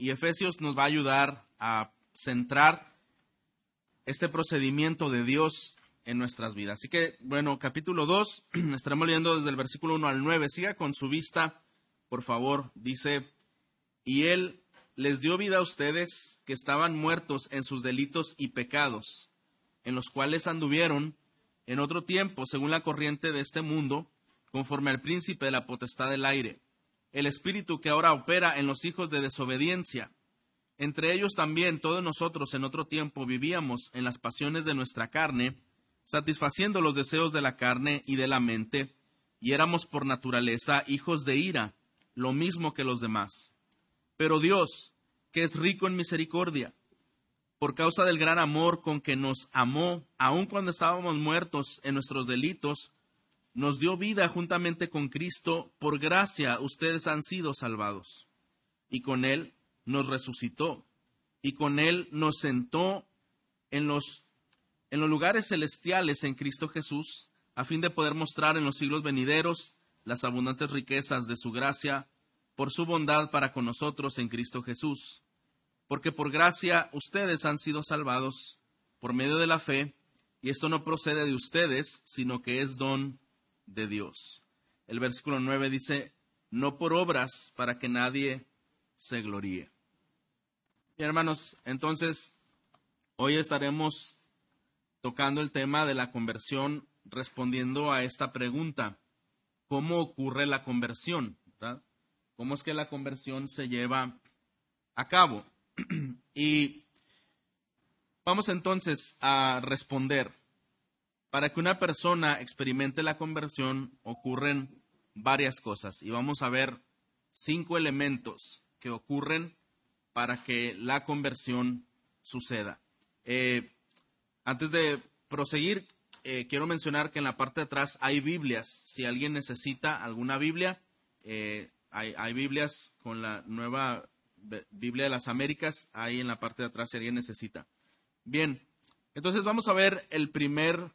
y Efesios nos va a ayudar a centrar este procedimiento de Dios en nuestras vidas. Así que, bueno, capítulo 2, estaremos leyendo desde el versículo 1 al 9. Siga con su vista, por favor. Dice, y Él les dio vida a ustedes que estaban muertos en sus delitos y pecados, en los cuales anduvieron en otro tiempo, según la corriente de este mundo, conforme al príncipe de la potestad del aire, el espíritu que ahora opera en los hijos de desobediencia. Entre ellos también todos nosotros en otro tiempo vivíamos en las pasiones de nuestra carne, satisfaciendo los deseos de la carne y de la mente, y éramos por naturaleza hijos de ira, lo mismo que los demás. Pero Dios, que es rico en misericordia, por causa del gran amor con que nos amó, aun cuando estábamos muertos en nuestros delitos, nos dio vida juntamente con Cristo, por gracia ustedes han sido salvados. Y con Él nos resucitó, y con Él nos sentó en los en los lugares celestiales en Cristo Jesús, a fin de poder mostrar en los siglos venideros las abundantes riquezas de su gracia por su bondad para con nosotros en Cristo Jesús. Porque por gracia ustedes han sido salvados por medio de la fe, y esto no procede de ustedes, sino que es don de Dios. El versículo 9 dice, no por obras para que nadie se gloríe. Hermanos, entonces, hoy estaremos tocando el tema de la conversión, respondiendo a esta pregunta, ¿cómo ocurre la conversión? ¿Cómo es que la conversión se lleva a cabo? y vamos entonces a responder. Para que una persona experimente la conversión ocurren varias cosas y vamos a ver cinco elementos que ocurren para que la conversión suceda. Eh, antes de proseguir, eh, quiero mencionar que en la parte de atrás hay Biblias. Si alguien necesita alguna Biblia, eh, hay, Biblias con la nueva Biblia de las Américas, ahí en la parte de atrás si alguien necesita. Bien, entonces vamos a ver el primer,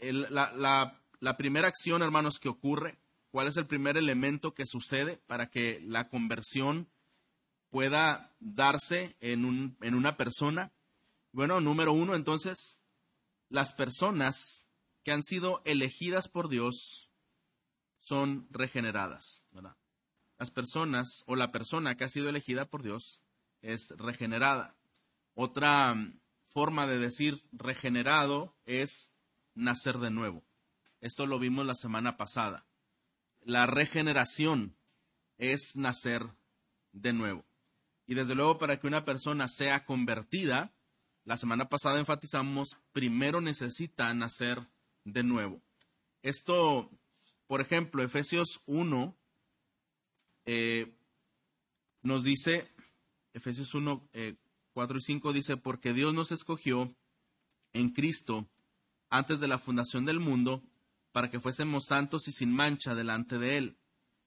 la, la, primera acción, hermanos, que ocurre. ¿Cuál es el primer elemento que sucede para que la conversión pueda darse en, un, en una persona? Bueno, número uno, entonces, las personas que han sido elegidas por Dios son regeneradas. Las personas o la persona que ha sido elegida por Dios es regenerada. Otra forma de decir regenerado es nacer de nuevo. Esto lo vimos la semana pasada. La regeneración es nacer de nuevo. Y desde luego para que una persona sea convertida, la semana pasada enfatizamos, primero necesita nacer de nuevo. Esto, por ejemplo, Efesios 1 eh, nos dice, Efesios 1, 4 eh, y 5 dice, porque Dios nos escogió en Cristo antes de la fundación del mundo para que fuésemos santos y sin mancha delante de Él.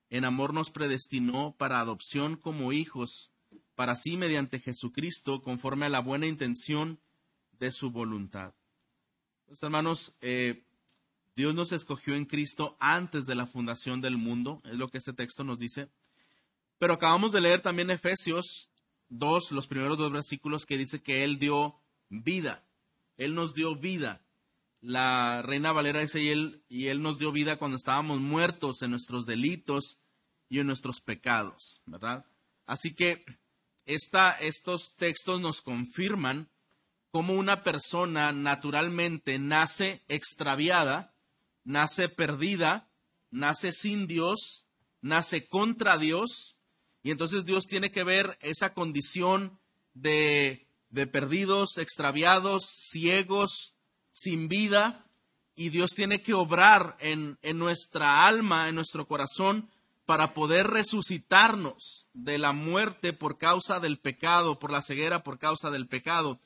En amor nos predestinó para adopción como hijos para sí mediante Jesucristo, conforme a la buena intención de su voluntad. Pues, hermanos, eh, Dios nos escogió en Cristo antes de la fundación del mundo, es lo que este texto nos dice. Pero acabamos de leer también Efesios 2, los primeros dos versículos que dice que Él dio vida. Él nos dio vida. La Reina Valera dice, y él, y él nos dio vida cuando estábamos muertos en nuestros delitos y en nuestros pecados, ¿verdad? Así que estos textos nos confirman cómo una persona naturalmente nace extraviada, nace perdida, nace sin Dios, nace contra Dios, y entonces Dios tiene que ver esa condición de, de perdidos, extraviados, ciegos, sin vida, y Dios tiene que obrar en, en nuestra alma, en nuestro corazón, para poder resucitarnos de la muerte por causa del pecado, por la ceguera por causa del pecado.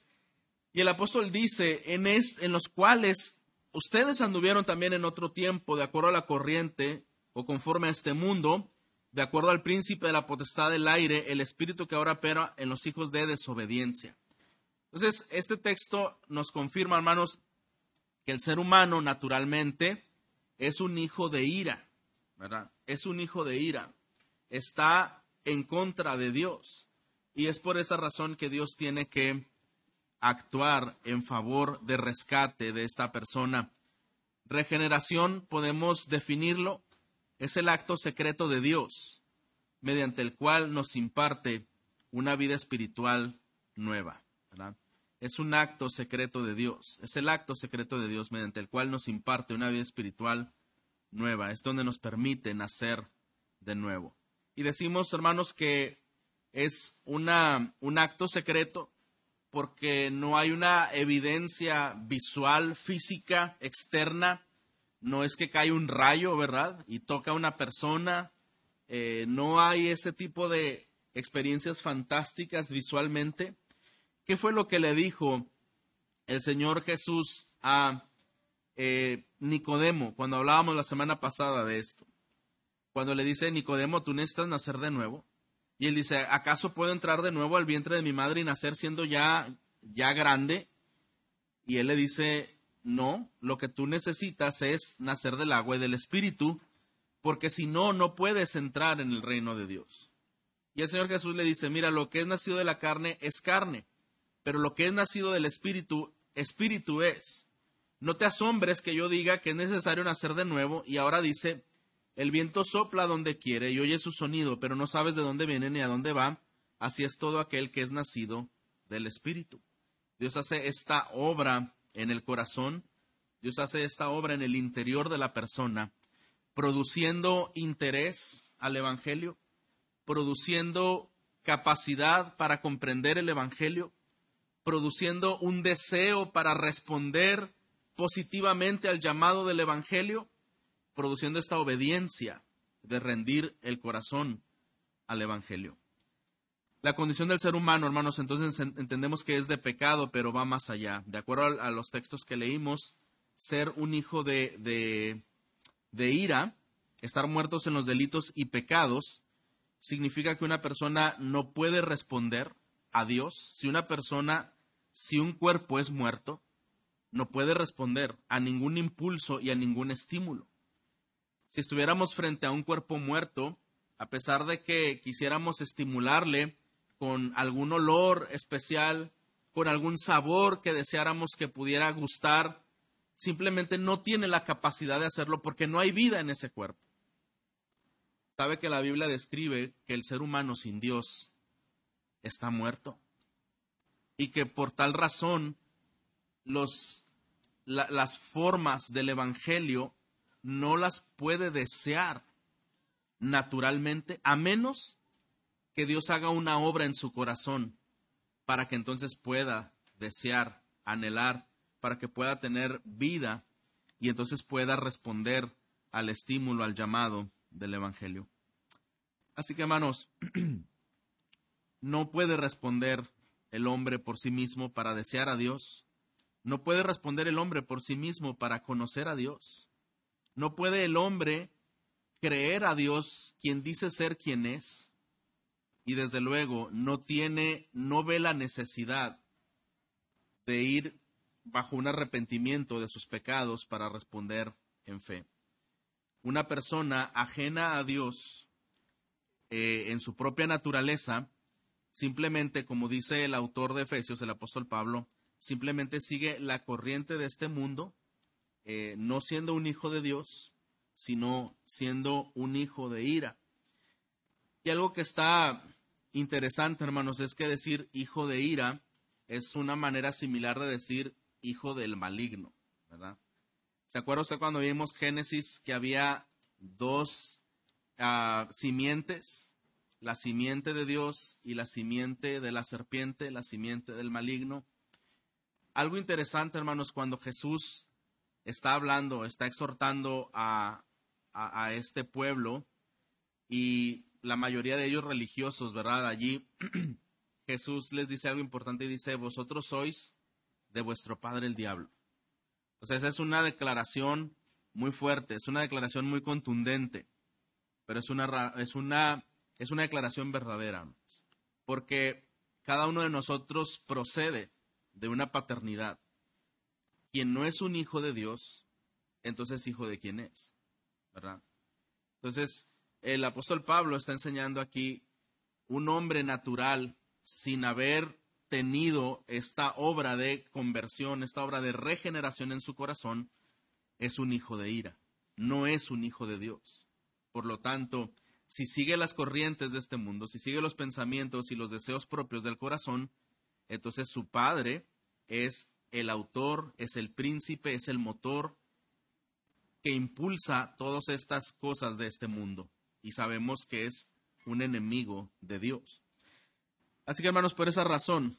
Y el apóstol dice, en, en los cuales ustedes anduvieron también en otro tiempo, de acuerdo a la corriente o conforme a este mundo, de acuerdo al príncipe de la potestad del aire, el espíritu que ahora opera en los hijos de desobediencia. Entonces, este texto nos confirma, hermanos, que el ser humano naturalmente es un hijo de ira, ¿verdad? es un hijo de ira, está en contra de Dios. Y es por esa razón que Dios tiene que actuar en favor de rescate de esta persona. Regeneración, podemos definirlo, es el acto secreto de Dios, mediante el cual nos imparte una vida espiritual nueva. Es un acto secreto de Dios, es el acto secreto de Dios mediante el cual nos imparte una vida espiritual nueva, es donde nos permite nacer de nuevo. Y decimos, hermanos, que es una, un acto secreto porque no hay una evidencia visual, física, externa. No es que cae un rayo, ¿verdad? Y toca a una persona. Eh, no hay ese tipo de experiencias fantásticas visualmente. ¿Qué fue lo que le dijo el Señor Jesús a eh, Nicodemo cuando hablábamos la semana pasada de esto? Cuando le dice, Nicodemo, tú necesitas nacer de nuevo. Y él dice, ¿acaso puedo entrar de nuevo al vientre de mi madre y nacer siendo ya, ya grande? Y él le dice, no, lo que tú necesitas es nacer del agua y del espíritu, porque si no, no puedes entrar en el reino de Dios. Y el Señor Jesús le dice, mira, lo que es nacido de la carne es carne, pero lo que es nacido del espíritu, espíritu es. No te asombres que yo diga que es necesario nacer de nuevo y ahora dice, el viento sopla donde quiere y oye su sonido, pero no sabes de dónde viene ni a dónde va. Así es todo aquel que es nacido del Espíritu. Dios hace esta obra en el corazón, Dios hace esta obra en el interior de la persona, produciendo interés al Evangelio, produciendo capacidad para comprender el Evangelio, produciendo un deseo para responder positivamente al llamado del Evangelio produciendo esta obediencia de rendir el corazón al Evangelio. La condición del ser humano, hermanos, entonces entendemos que es de pecado, pero va más allá. De acuerdo a, los textos que leímos, ser un hijo de, de, ira, estar muertos en los delitos y pecados, significa que una persona no puede responder a Dios. Si una persona, si un cuerpo es muerto, no puede responder a ningún impulso y a ningún estímulo si estuviéramos frente a un cuerpo muerto, a pesar de que quisiéramos estimularle con algún olor especial, con algún sabor que deseáramos que pudiera gustar, simplemente no tiene la capacidad de hacerlo porque no hay vida en ese cuerpo. Sabe que la Biblia describe que el ser humano sin Dios está muerto y que por tal razón los, las formas del Evangelio no las puede desear naturalmente, a menos que Dios haga una obra en su corazón para que entonces pueda desear, anhelar, para que pueda tener vida y entonces pueda responder al estímulo, al llamado del Evangelio. Así que hermanos, no puede responder el hombre por sí mismo para desear a Dios, no puede responder el hombre por sí mismo para conocer a Dios. No puede el hombre creer a Dios, quien dice ser quien es, y desde luego no tiene, no ve la necesidad de ir bajo un arrepentimiento de sus pecados para responder en fe. Una persona ajena a Dios eh, en su propia naturaleza, simplemente, como dice el autor de Efesios, el apóstol Pablo, simplemente sigue la corriente de este mundo eh, no siendo un hijo de Dios, sino siendo un hijo de ira. Y algo que está interesante, hermanos, es que decir hijo de ira es una manera similar de decir hijo del maligno, ¿verdad? ¿Se acuerda usted cuando vimos Génesis que había dos ah, simientes? La simiente de Dios y la simiente de la serpiente, la simiente del maligno. Algo interesante, hermanos, cuando Jesús está hablando, está exhortando a, a, este pueblo y la mayoría de ellos religiosos, ¿verdad? Allí Jesús les dice algo importante y dice, vosotros sois de vuestro padre el diablo. Esa es una declaración muy fuerte, es una declaración muy contundente, pero es una, es una, es una declaración verdadera, porque cada uno de nosotros procede de una paternidad quien no es un hijo de Dios, entonces hijo de quién es, ¿verdad? Entonces, el apóstol Pablo está enseñando aquí un hombre natural sin haber tenido esta obra de conversión, esta obra de regeneración en su corazón, es un hijo de ira, no es un hijo de Dios. Por lo tanto, si sigue las corrientes de este mundo, si sigue los pensamientos y los deseos propios del corazón, entonces su padre es el autor, es el príncipe, es el motor que impulsa todas estas cosas de este mundo. Y sabemos que es un enemigo de Dios. Así que hermanos, por esa razón,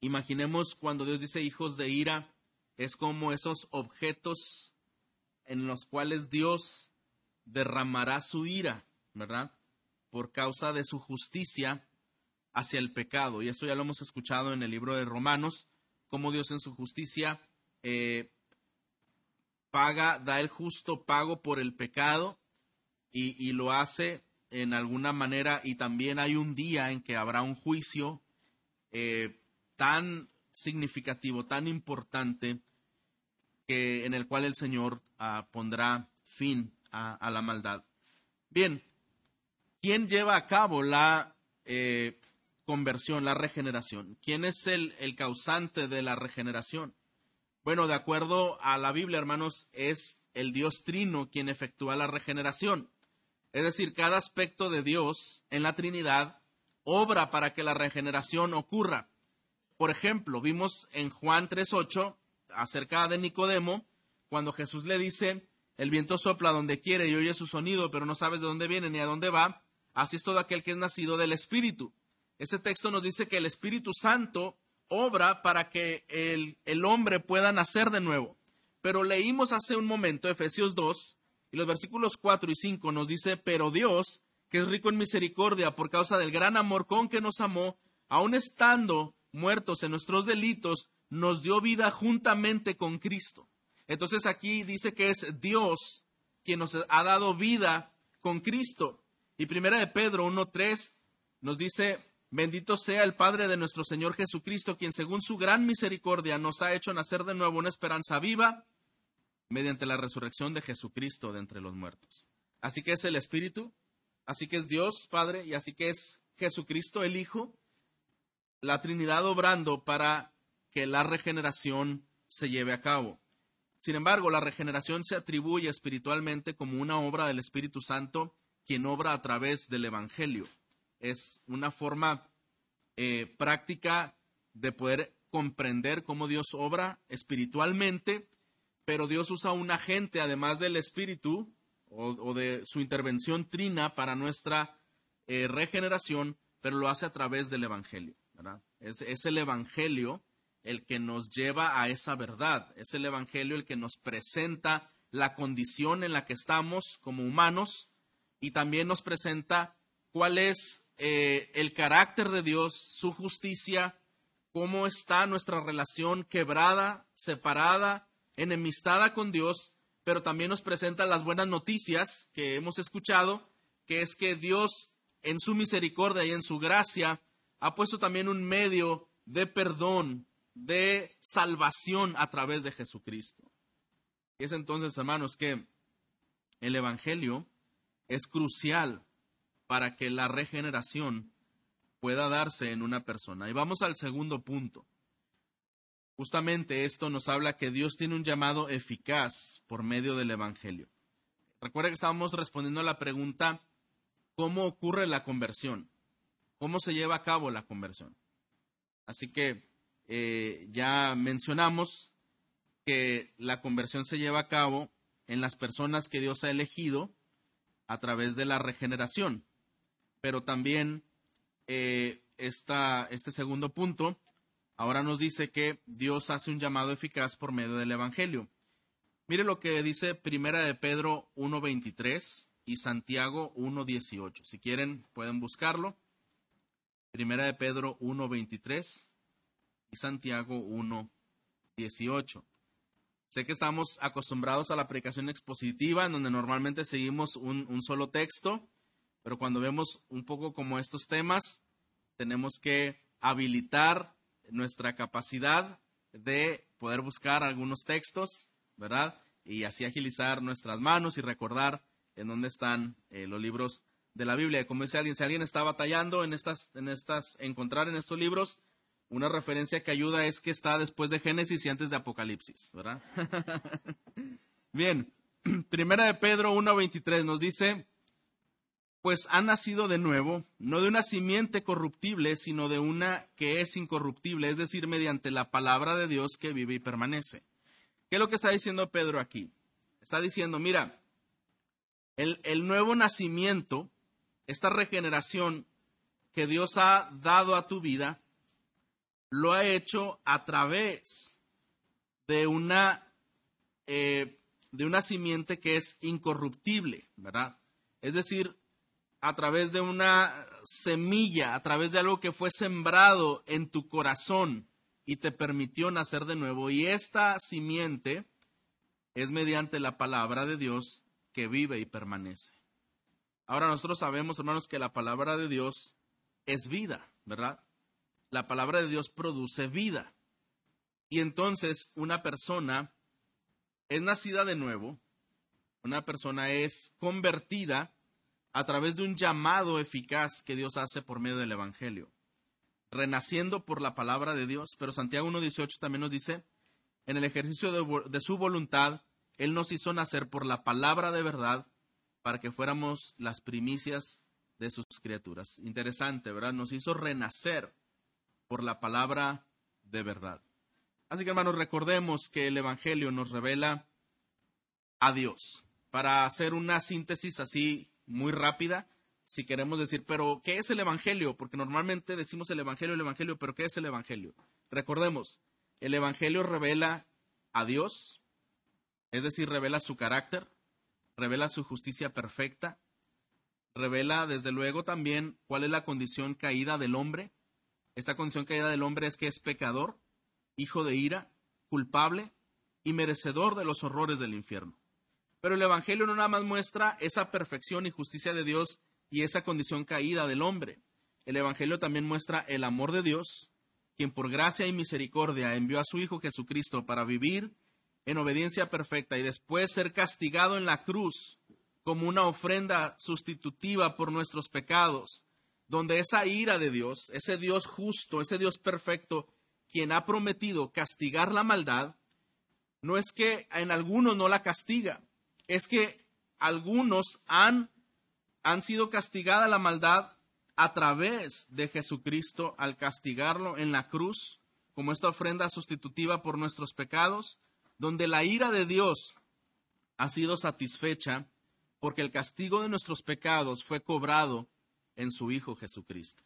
imaginemos cuando Dios dice hijos de ira, es como esos objetos en los cuales Dios derramará su ira, ¿verdad? Por causa de su justicia hacia el pecado. Y eso ya lo hemos escuchado en el libro de Romanos, cómo Dios en su justicia eh, paga, da el justo pago por el pecado y, lo hace en alguna manera y también hay un día en que habrá un juicio eh, tan significativo, tan importante, que, en el cual el Señor ah, pondrá fin a, la maldad. Bien, ¿quién lleva a cabo la eh, conversión, la regeneración? ¿Quién es el, el causante de la regeneración? Bueno, de acuerdo a la Biblia, hermanos, es el Dios Trino quien efectúa la regeneración. Es decir, cada aspecto de Dios en la Trinidad obra para que la regeneración ocurra. Por ejemplo, vimos en Juan 3.8 acerca de Nicodemo, cuando Jesús le dice, el viento sopla donde quiere y oye su sonido, pero no sabes de dónde viene ni a dónde va, así es todo aquel que es nacido del Espíritu. Este texto nos dice que el Espíritu Santo obra para que el, hombre pueda nacer de nuevo. Pero leímos hace un momento Efesios 2 y los versículos 4 y 5 nos dice, pero Dios, que es rico en misericordia por causa del gran amor con que nos amó, aun estando muertos en nuestros delitos, nos dio vida juntamente con Cristo. Entonces aquí dice que es Dios quien nos ha dado vida con Cristo. Y primera de Pedro 1.3 nos dice, Bendito sea el Padre de nuestro Señor Jesucristo, quien según su gran misericordia nos ha hecho nacer de nuevo una esperanza viva mediante la resurrección de Jesucristo de entre los muertos. Así que es el Espíritu, así que es Dios Padre y así que es Jesucristo el Hijo, la Trinidad obrando para que la regeneración se lleve a cabo. Sin embargo, la regeneración se atribuye espiritualmente como una obra del Espíritu Santo, quien obra a través del Evangelio es una forma eh, práctica de poder comprender cómo Dios obra espiritualmente, pero Dios usa un agente, además del Espíritu o, de su intervención trina para nuestra eh, regeneración, pero lo hace a través del Evangelio. Es, es el Evangelio el que nos lleva a esa verdad, es el Evangelio el que nos presenta la condición en la que estamos como humanos y también nos presenta cuál es eh, el carácter de Dios, su justicia, cómo está nuestra relación quebrada, separada, enemistada con Dios, pero también nos presenta las buenas noticias que hemos escuchado, que es que Dios en su misericordia y en su gracia ha puesto también un medio de perdón, de salvación a través de Jesucristo. Es entonces, hermanos, que el Evangelio es crucial para que la regeneración pueda darse en una persona. Y vamos al segundo punto. Justamente esto nos habla que Dios tiene un llamado eficaz por medio del Evangelio. Recuerda que estábamos respondiendo a la pregunta, ¿cómo ocurre la conversión? ¿Cómo se lleva a cabo la conversión? Así que eh, ya mencionamos que la conversión se lleva a cabo en las personas que Dios ha elegido a través de la regeneración pero también eh, este segundo punto ahora nos dice que Dios hace un llamado eficaz por medio del Evangelio. Mire lo que dice Primera de Pedro 1.23 y Santiago 1.18. Si quieren, pueden buscarlo. Primera de Pedro 1.23 y Santiago 1.18. Sé que estamos acostumbrados a la predicación expositiva, en donde normalmente seguimos un solo texto, pero cuando vemos un poco como estos temas, tenemos que habilitar nuestra capacidad de poder buscar algunos textos, ¿verdad? Y así agilizar nuestras manos y recordar en dónde están eh, los libros de la Biblia. Como dice alguien, si alguien está batallando en estas, en estas, encontrar en estos libros, una referencia que ayuda es que está después de Génesis y antes de Apocalipsis, ¿verdad? Bien, primera de Pedro 1.23 nos dice, pues ha nacido de nuevo, no de una simiente corruptible, sino de una que es incorruptible, es decir, mediante la palabra de Dios que vive y permanece. ¿Qué es lo que está diciendo Pedro aquí? Está diciendo, mira, el, el nuevo nacimiento, esta regeneración que Dios ha dado a tu vida, lo ha hecho a través de una, eh, de una simiente que es incorruptible, ¿verdad? Es decir, a través de una semilla, a través de algo que fue sembrado en tu corazón y te permitió nacer de nuevo. Y esta simiente es mediante la palabra de Dios que vive y permanece. Ahora nosotros sabemos, hermanos, que la palabra de Dios es vida, ¿verdad? La palabra de Dios produce vida. Y entonces una persona es nacida de nuevo, una persona es convertida a través de un llamado eficaz que Dios hace por medio del Evangelio, renaciendo por la palabra de Dios. Pero Santiago 1.18 también nos dice, en el ejercicio de, su voluntad, Él nos hizo nacer por la palabra de verdad para que fuéramos las primicias de sus criaturas. Interesante, ¿verdad? Nos hizo renacer por la palabra de verdad. Así que hermanos, recordemos que el Evangelio nos revela a Dios. Para hacer una síntesis así muy rápida, si queremos decir, pero ¿qué es el Evangelio? Porque normalmente decimos el Evangelio, el Evangelio, pero ¿qué es el Evangelio? Recordemos, el Evangelio revela a Dios, es decir, revela su carácter, revela su justicia perfecta, revela desde luego también cuál es la condición caída del hombre. Esta condición caída del hombre es que es pecador, hijo de ira, culpable y merecedor de los horrores del infierno. Pero el Evangelio no nada más muestra esa perfección y justicia de Dios y esa condición caída del hombre. El Evangelio también muestra el amor de Dios, quien por gracia y misericordia envió a su Hijo Jesucristo para vivir en obediencia perfecta y después ser castigado en la cruz como una ofrenda sustitutiva por nuestros pecados, donde esa ira de Dios, ese Dios justo, ese Dios perfecto, quien ha prometido castigar la maldad, no es que en algunos no la castiga, es que algunos han, han sido castigada la maldad a través de Jesucristo al castigarlo en la cruz como esta ofrenda sustitutiva por nuestros pecados, donde la ira de Dios ha sido satisfecha porque el castigo de nuestros pecados fue cobrado en su Hijo Jesucristo.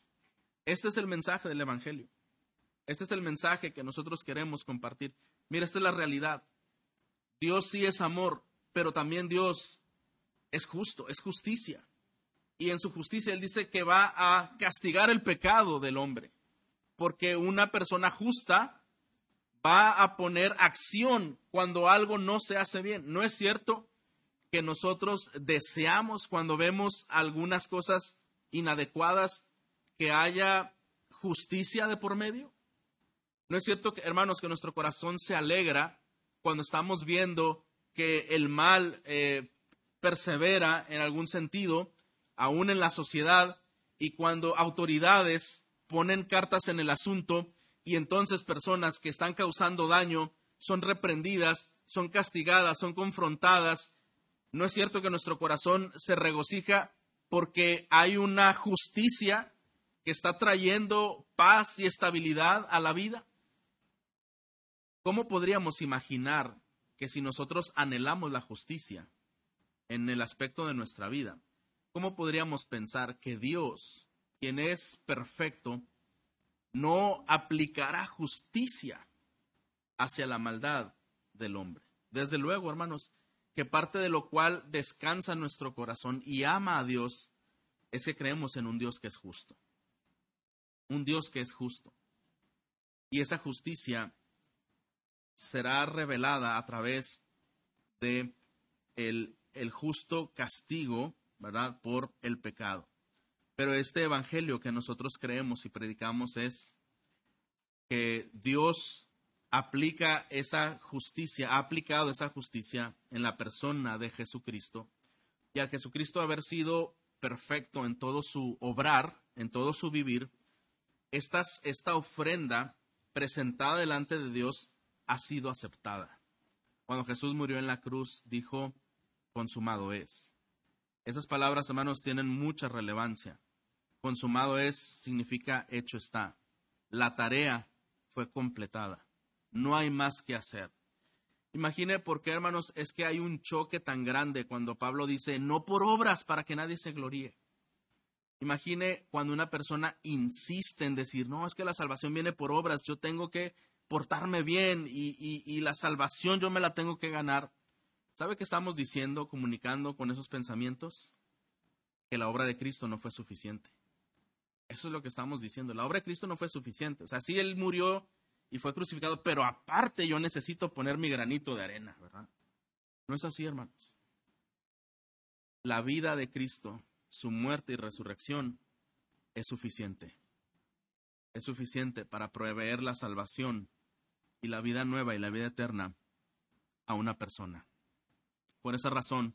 Este es el mensaje del Evangelio. Este es el mensaje que nosotros queremos compartir. Mira, esta es la realidad. Dios sí es amor, pero también Dios es justo, es justicia. Y en su justicia Él dice que va a castigar el pecado del hombre, porque una persona justa va a poner acción cuando algo no se hace bien. ¿No es cierto que nosotros deseamos cuando vemos algunas cosas inadecuadas que haya justicia de por medio? ¿No es cierto, hermanos, que nuestro corazón se alegra cuando estamos viendo que el mal eh, persevera en algún sentido, aún en la sociedad, y cuando autoridades ponen cartas en el asunto y entonces personas que están causando daño son reprendidas, son castigadas, son confrontadas, ¿no es cierto que nuestro corazón se regocija porque hay una justicia que está trayendo paz y estabilidad a la vida? ¿Cómo podríamos imaginar que si nosotros anhelamos la justicia en el aspecto de nuestra vida, ¿cómo podríamos pensar que Dios, quien es perfecto, no aplicará justicia hacia la maldad del hombre? Desde luego, hermanos, que parte de lo cual descansa nuestro corazón y ama a Dios es que creemos en un Dios que es justo. Un Dios que es justo. Y esa justicia será revelada a través de el, el justo castigo, ¿verdad?, por el pecado. Pero este evangelio que nosotros creemos y predicamos es que Dios aplica esa justicia, ha aplicado esa justicia en la persona de Jesucristo. Y al Jesucristo haber sido perfecto en todo su obrar, en todo su vivir, estas, esta ofrenda presentada delante de Dios ha sido aceptada. Cuando Jesús murió en la cruz, dijo, consumado es. Esas palabras, hermanos, tienen mucha relevancia. Consumado es significa hecho está. La tarea fue completada. No hay más que hacer. Imagine por qué, hermanos, es que hay un choque tan grande cuando Pablo dice, no por obras para que nadie se gloríe. Imagine cuando una persona insiste en decir, no, es que la salvación viene por obras, yo tengo que portarme bien y, y la salvación yo me la tengo que ganar. ¿Sabe qué estamos diciendo, comunicando con esos pensamientos? Que la obra de Cristo no fue suficiente. Eso es lo que estamos diciendo. La obra de Cristo no fue suficiente. O sea, sí Él murió y fue crucificado, pero aparte yo necesito poner mi granito de arena, ¿verdad? No es así, hermanos. La vida de Cristo, su muerte y resurrección, es suficiente. Es suficiente para proveer la salvación y la vida nueva y la vida eterna a una persona. Por esa razón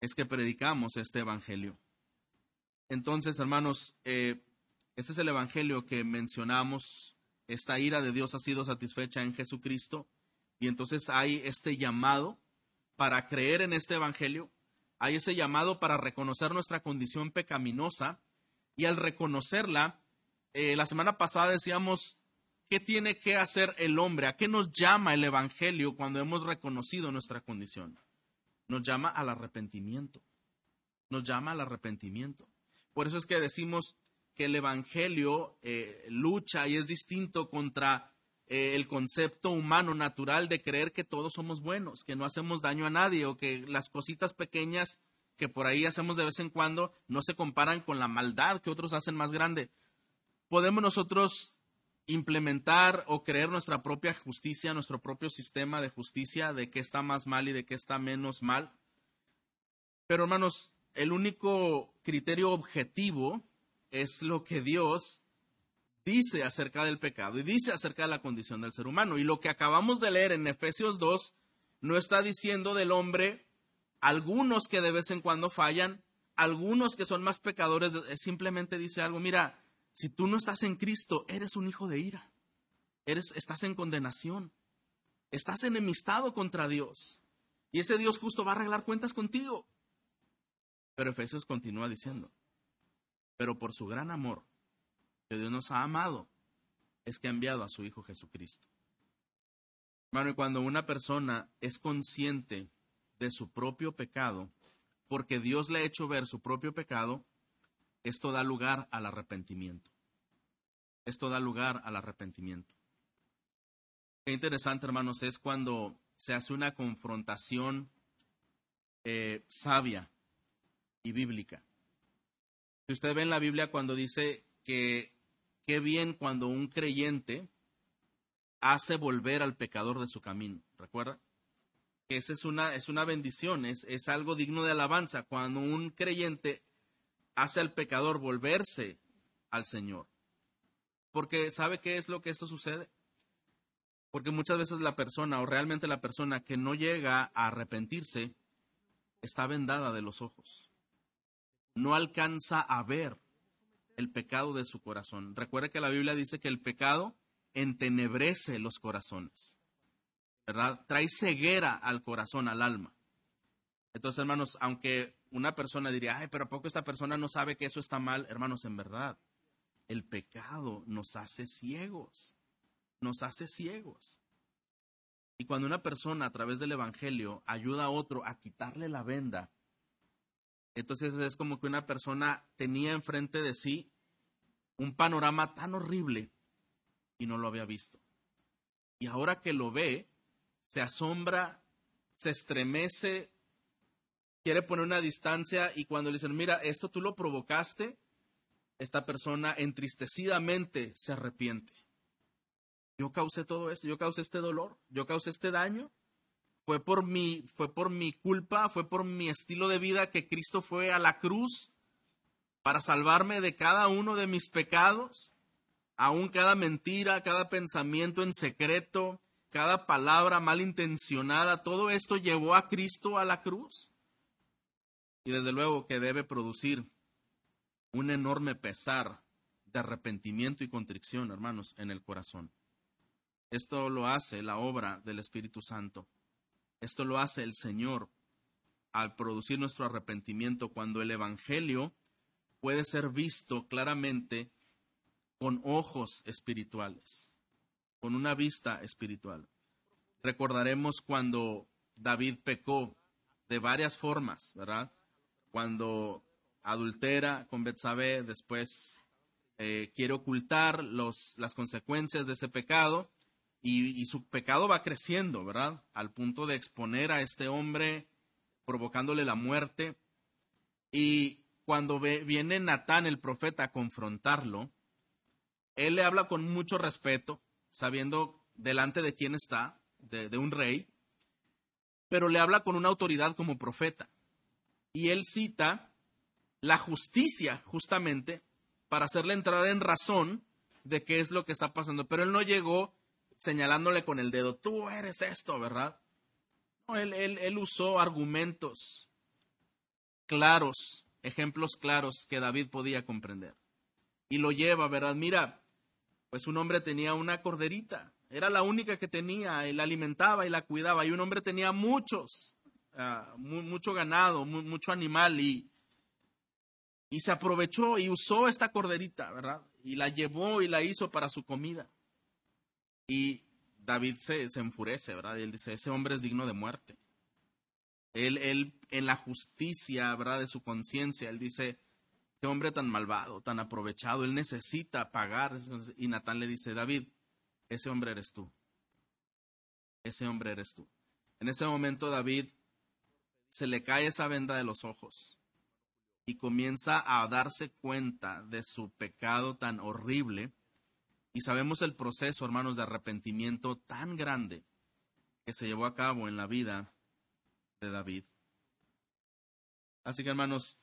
es que predicamos este Evangelio. Entonces, hermanos, eh, este es el Evangelio que mencionamos esta ira de Dios ha sido satisfecha en Jesucristo y entonces hay este llamado para creer en este Evangelio, hay ese llamado para reconocer nuestra condición pecaminosa y al reconocerla, eh, la semana pasada decíamos, ¿qué tiene que hacer el hombre? ¿A qué nos llama el Evangelio cuando hemos reconocido nuestra condición? Nos llama al arrepentimiento, nos llama al arrepentimiento. Por eso es que decimos, que el Evangelio eh, lucha y es distinto contra eh, el concepto humano natural de creer que todos somos buenos, que no hacemos daño a nadie o que las cositas pequeñas que por ahí hacemos de vez en cuando no se comparan con la maldad que otros hacen más grande. Podemos nosotros implementar o creer nuestra propia justicia, nuestro propio sistema de justicia, de qué está más mal y de qué está menos mal. Pero hermanos, el único criterio objetivo es lo que Dios dice acerca del pecado y dice acerca de la condición del ser humano. Y lo que acabamos de leer en Efesios 2 no está diciendo del hombre algunos que de vez en cuando fallan, algunos que son más pecadores, simplemente dice algo, mira, si tú no estás en Cristo, eres un hijo de ira. Eres, estás en condenación. Estás enemistado contra Dios. Y ese Dios justo va a arreglar cuentas contigo. Pero Efesios continúa diciendo, pero por su gran amor que Dios nos ha amado, es que ha enviado a su Hijo Jesucristo. Hermano, y cuando una persona es consciente de su propio pecado, porque Dios le ha hecho ver su propio pecado, esto da lugar al arrepentimiento. Esto da lugar al arrepentimiento. Qué interesante, hermanos, es cuando se hace una confrontación eh, sabia y bíblica. Si usted ve en la Biblia cuando dice que qué bien cuando un creyente hace volver al pecador de su camino, ¿recuerda? Que esa es una, es una bendición, es, es algo digno de alabanza cuando un creyente hace al pecador volverse al Señor. Porque ¿sabe qué es lo que esto sucede? Porque muchas veces la persona o realmente la persona que no llega a arrepentirse está vendada de los ojos no alcanza a ver el pecado de su corazón. Recuerde que la Biblia dice que el pecado entenebrece los corazones, ¿verdad? Trae ceguera al corazón, al alma. Entonces, hermanos, aunque una persona diría, ay, pero ¿a poco esta persona no sabe que eso está mal? Hermanos, en verdad, el pecado nos hace ciegos, nos hace ciegos. Y cuando una persona a través del Evangelio ayuda a otro a quitarle la venda, entonces es como que una persona tenía enfrente de sí un panorama tan horrible y no lo había visto. Y ahora que lo ve, se asombra, se estremece, quiere poner una distancia y cuando le dicen, mira, esto tú lo provocaste, esta persona entristecidamente se arrepiente. Yo causé todo esto, yo causé este dolor, yo causé este daño fue por mi, fue por mi culpa, fue por mi estilo de vida que Cristo fue a la cruz para salvarme de cada uno de mis pecados, aún cada mentira, cada pensamiento en secreto, cada palabra malintencionada, todo esto llevó a Cristo a la cruz. Y desde luego que debe producir un enorme pesar de arrepentimiento y contrición, hermanos, en el corazón. Esto lo hace la obra del Espíritu Santo. Esto lo hace el Señor al producir nuestro arrepentimiento cuando el Evangelio puede ser visto claramente con ojos espirituales, con una vista espiritual. Recordaremos cuando David pecó de varias formas, ¿verdad? Cuando adultera con Betsabé, después eh, quiere ocultar los, las consecuencias de ese pecado y, su pecado va creciendo, ¿verdad? Al punto de exponer a este hombre provocándole la muerte. Y cuando viene Natán el profeta a confrontarlo, él le habla con mucho respeto, sabiendo delante de quién está, de, de un rey, pero le habla con una autoridad como profeta. Y él cita la justicia, justamente, para hacerle entrar en razón de qué es lo que está pasando. Pero él no llegó señalándole con el dedo, tú eres esto, ¿verdad? No, él, él, él usó argumentos claros, ejemplos claros que David podía comprender. Y lo lleva, ¿verdad? Mira, pues un hombre tenía una corderita, era la única que tenía, y la alimentaba y la cuidaba, y un hombre tenía muchos, uh, mucho ganado, mucho animal, y, y se aprovechó y usó esta corderita, ¿verdad? Y la llevó y la hizo para su comida. Y David se, se enfurece, ¿verdad? Y él dice, ese hombre es digno de muerte. Él, él en la justicia, ¿verdad? De su conciencia, él dice, qué hombre tan malvado, tan aprovechado, él necesita pagar. Y Natán le dice, David, ese hombre eres tú. Ese hombre eres tú. En ese momento David se le cae esa venda de los ojos y comienza a darse cuenta de su pecado tan horrible. Y sabemos el proceso, hermanos, de arrepentimiento tan grande que se llevó a cabo en la vida de David. Así que, hermanos,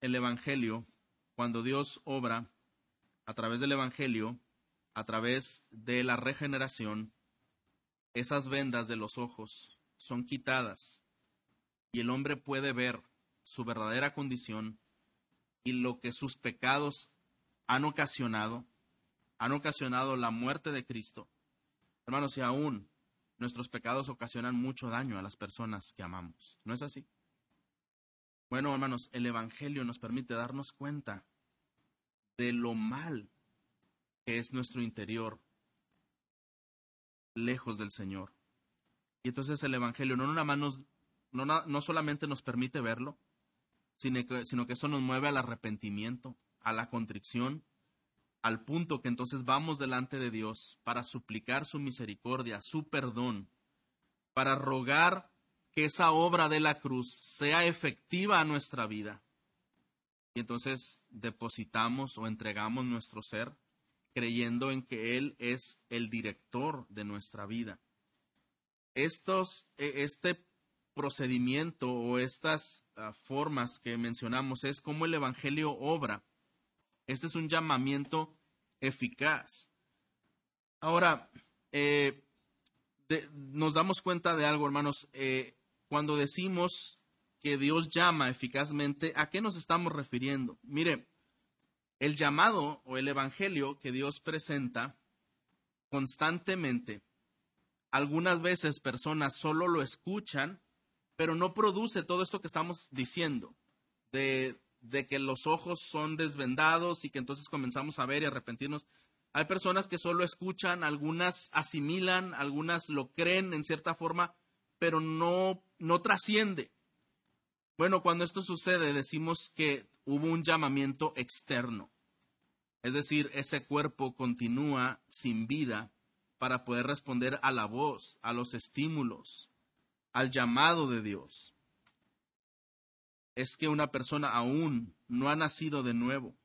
el Evangelio, cuando Dios obra a través del Evangelio, a través de la regeneración, esas vendas de los ojos son quitadas y el hombre puede ver su verdadera condición y lo que sus pecados han ocasionado, han ocasionado la muerte de Cristo. Hermanos, y aún nuestros pecados ocasionan mucho daño a las personas que amamos. ¿No es así? Bueno, hermanos, el Evangelio nos permite darnos cuenta de lo mal que es nuestro interior lejos del Señor. Y entonces el Evangelio no, nada más no solamente nos permite verlo, sino que, sino que eso nos mueve al arrepentimiento, a la contrición, al punto que entonces vamos delante de Dios para suplicar su misericordia, su perdón, para rogar que esa obra de la cruz sea efectiva a nuestra vida. Y entonces depositamos o entregamos nuestro ser creyendo en que Él es el director de nuestra vida. E, este procedimiento o estas uh, formas que mencionamos es como el Evangelio obra. Este es un llamamiento eficaz. Ahora, eh, nos damos cuenta de algo, hermanos. Eh, cuando decimos que Dios llama eficazmente, ¿a qué nos estamos refiriendo? Mire, el llamado o el evangelio que Dios presenta constantemente, algunas veces personas solo lo escuchan, pero no produce todo esto que estamos diciendo, de, de que los ojos son desvendados y que entonces comenzamos a ver y arrepentirnos. Hay personas que solo escuchan, algunas asimilan, algunas lo creen en cierta forma, pero no, no trasciende. Bueno, cuando esto sucede, decimos que hubo un llamamiento externo. Es decir, ese cuerpo continúa sin vida para poder responder a la voz, a los estímulos, al llamado de Dios. Es que una persona aún no ha nacido de nuevo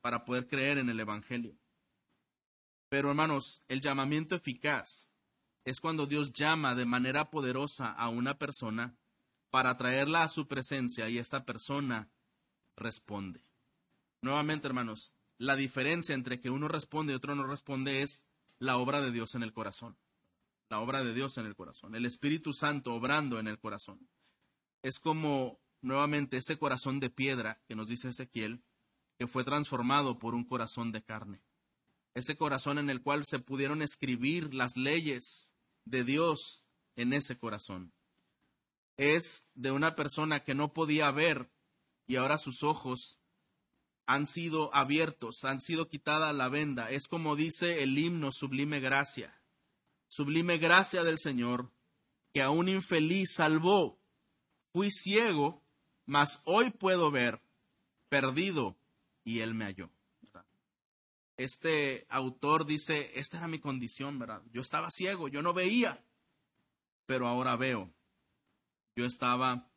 para poder creer en el Evangelio. Pero hermanos, el llamamiento eficaz es cuando Dios llama de manera poderosa a una persona para traerla a su presencia y esta persona responde. Nuevamente, hermanos, la diferencia entre que uno responde y otro no responde es la obra de Dios en el corazón. La obra de Dios en el corazón. El Espíritu Santo obrando en el corazón. Es como nuevamente ese corazón de piedra que nos dice Ezequiel, que fue transformado por un corazón de carne. Ese corazón en el cual se pudieron escribir las leyes de Dios en ese corazón. Es de una persona que no podía ver y ahora sus ojos han sido abiertos, han sido quitada la venda. Es como dice el himno Sublime Gracia. Sublime Gracia del Señor, que a un infeliz salvó. Fui ciego, mas hoy puedo ver, perdido, y él me halló. Este autor dice, esta era mi condición, ¿verdad? Yo estaba ciego, yo no veía, pero ahora veo. Yo estaba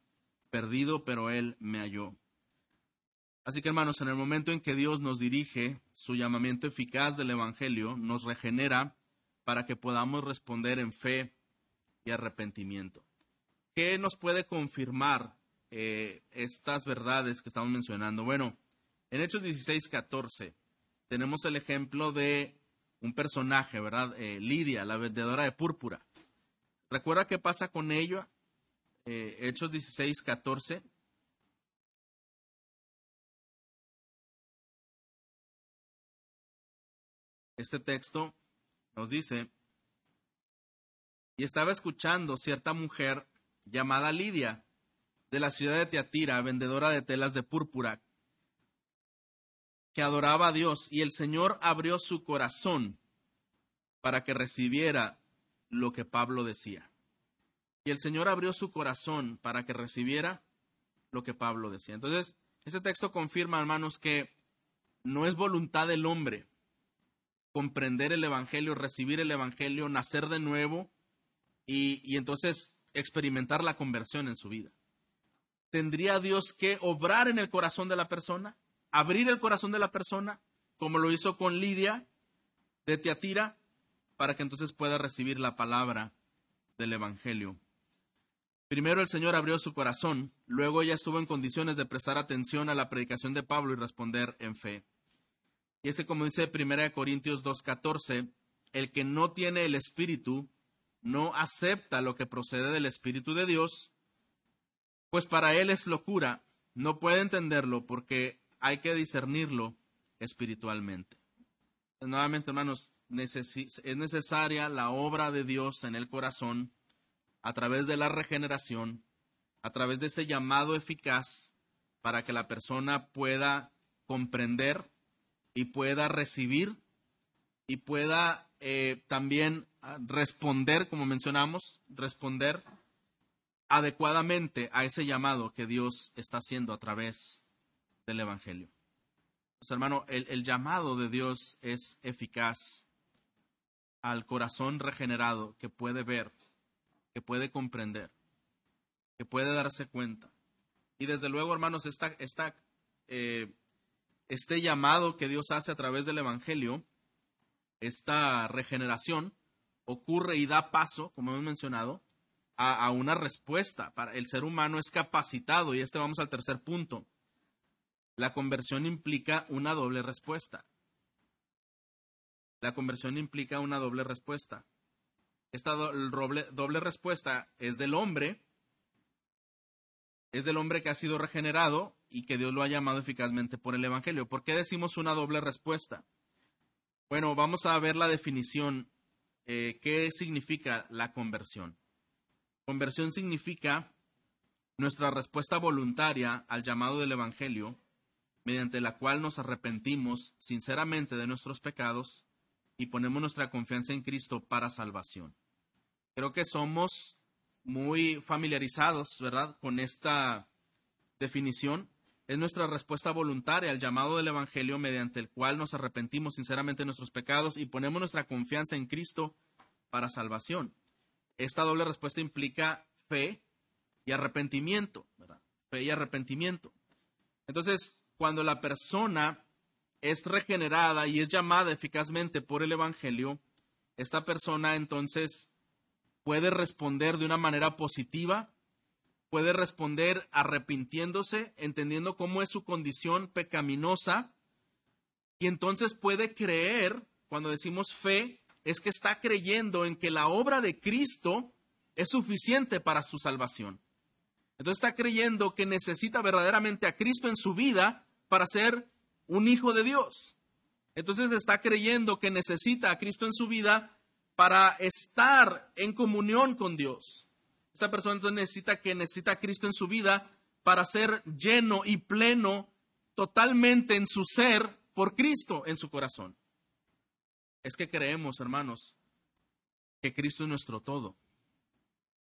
perdido, pero él me halló. Así que hermanos, en el momento en que Dios nos dirige, su llamamiento eficaz del Evangelio nos regenera para que podamos responder en fe y arrepentimiento. ¿Qué nos puede confirmar eh, estas verdades que estamos mencionando? Bueno, en Hechos 16, 14 tenemos el ejemplo de un personaje, ¿verdad? Eh, Lidia, la vendedora de púrpura. ¿Recuerda qué pasa con ella? Eh, Hechos 16, 14. Este texto nos dice, y estaba escuchando cierta mujer llamada Lidia, de la ciudad de Teatira, vendedora de telas de púrpura, que adoraba a Dios, y el Señor abrió su corazón para que recibiera lo que Pablo decía. Y el Señor abrió su corazón para que recibiera lo que Pablo decía. Entonces, ese texto confirma, hermanos, que no es voluntad del hombre comprender el Evangelio, recibir el Evangelio, nacer de nuevo y, entonces experimentar la conversión en su vida. ¿Tendría Dios que obrar en el corazón de la persona? ¿Abrir el corazón de la persona? Como lo hizo con Lidia de Teatira, para que entonces pueda recibir la palabra del Evangelio. Primero el Señor abrió su corazón, luego ella estuvo en condiciones de prestar atención a la predicación de Pablo y responder en fe. Y ese, como dice 1 Corintios 2.14, el que no tiene el Espíritu no acepta lo que procede del Espíritu de Dios, pues para él es locura, no puede entenderlo porque hay que discernirlo espiritualmente. Nuevamente, hermanos, es necesaria la obra de Dios en el corazón a través de la regeneración, a través de ese llamado eficaz para que la persona pueda comprender y pueda recibir y pueda eh, también ah, responder, como mencionamos, responder adecuadamente a ese llamado que Dios está haciendo a través del Evangelio. Pues, hermano, el, llamado de Dios es eficaz al corazón regenerado que puede ver, que puede comprender, que puede darse cuenta. Y desde luego, hermanos, eh, este llamado que Dios hace a través del Evangelio, esta regeneración, ocurre y da paso, como hemos mencionado, a, una respuesta. Para el ser humano es capacitado, y este vamos al tercer punto. La conversión implica una doble respuesta. La conversión implica una doble respuesta. Esta doble respuesta es del hombre, es del hombre que ha sido regenerado y que Dios lo ha llamado eficazmente por el Evangelio. ¿Por qué decimos una doble respuesta? Bueno, vamos a ver la definición. Eh, ¿Qué significa la conversión? Conversión significa nuestra respuesta voluntaria al llamado del Evangelio, mediante la cual nos arrepentimos sinceramente de nuestros pecados y ponemos nuestra confianza en Cristo para salvación. Creo que somos muy familiarizados, ¿verdad?, con esta definición. Es nuestra respuesta voluntaria al llamado del Evangelio mediante el cual nos arrepentimos sinceramente de nuestros pecados y ponemos nuestra confianza en Cristo para salvación. Esta doble respuesta implica fe y arrepentimiento. Fe y arrepentimiento. Entonces, cuando la persona es regenerada y es llamada eficazmente por el Evangelio, esta persona entonces puede responder de una manera positiva, puede responder arrepintiéndose, entendiendo cómo es su condición pecaminosa, y entonces puede creer, cuando decimos fe, es que está creyendo en que la obra de Cristo es suficiente para su salvación. Entonces está creyendo que necesita verdaderamente a Cristo en su vida para ser un hijo de Dios. Entonces está creyendo que necesita a Cristo en su vida para estar en comunión con Dios. Esta persona entonces necesita que necesita a Cristo en su vida para ser lleno y pleno totalmente en su ser por Cristo en su corazón. Es que creemos, hermanos, que Cristo es nuestro todo,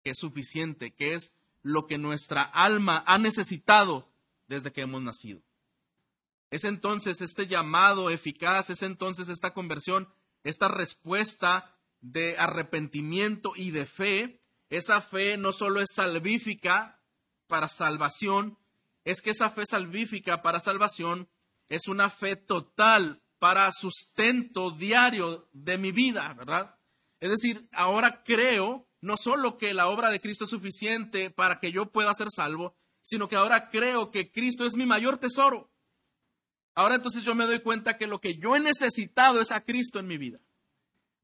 que es suficiente, que es lo que nuestra alma ha necesitado desde que hemos nacido. Es entonces este llamado eficaz, es entonces esta conversión, esta respuesta de arrepentimiento y de fe. Esa fe no solo es salvífica para salvación, es que esa fe salvífica para salvación es una fe total para sustento diario de mi vida, ¿verdad? Es decir, ahora creo no solo que la obra de Cristo es suficiente para que yo pueda ser salvo, sino que ahora creo que Cristo es mi mayor tesoro. Ahora entonces yo me doy cuenta que lo que yo he necesitado es a Cristo en mi vida.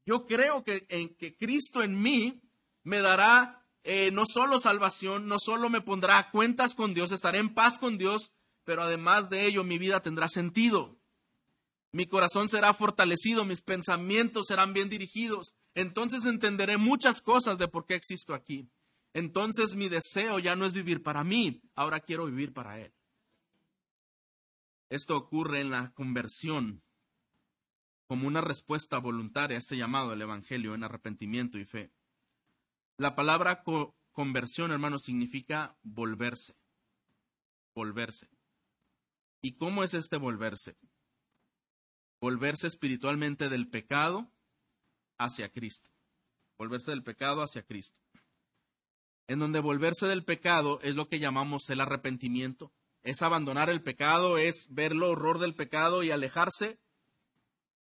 Yo creo que, en, que Cristo en mí me dará eh, no solo salvación, no solo me pondrá a cuentas con Dios, estaré en paz con Dios, pero además de ello mi vida tendrá sentido. Mi corazón será fortalecido, mis pensamientos serán bien dirigidos. Entonces entenderé muchas cosas de por qué existo aquí. Entonces mi deseo ya no es vivir para mí, ahora quiero vivir para Él. Esto ocurre en la conversión como una respuesta voluntaria a este llamado del Evangelio en arrepentimiento y fe. La palabra conversión, hermanos, significa volverse. Volverse. ¿Y cómo es este volverse? Volverse espiritualmente del pecado hacia Cristo. Volverse del pecado hacia Cristo. En donde volverse del pecado es lo que llamamos el arrepentimiento es abandonar el pecado, es ver el horror del pecado y alejarse.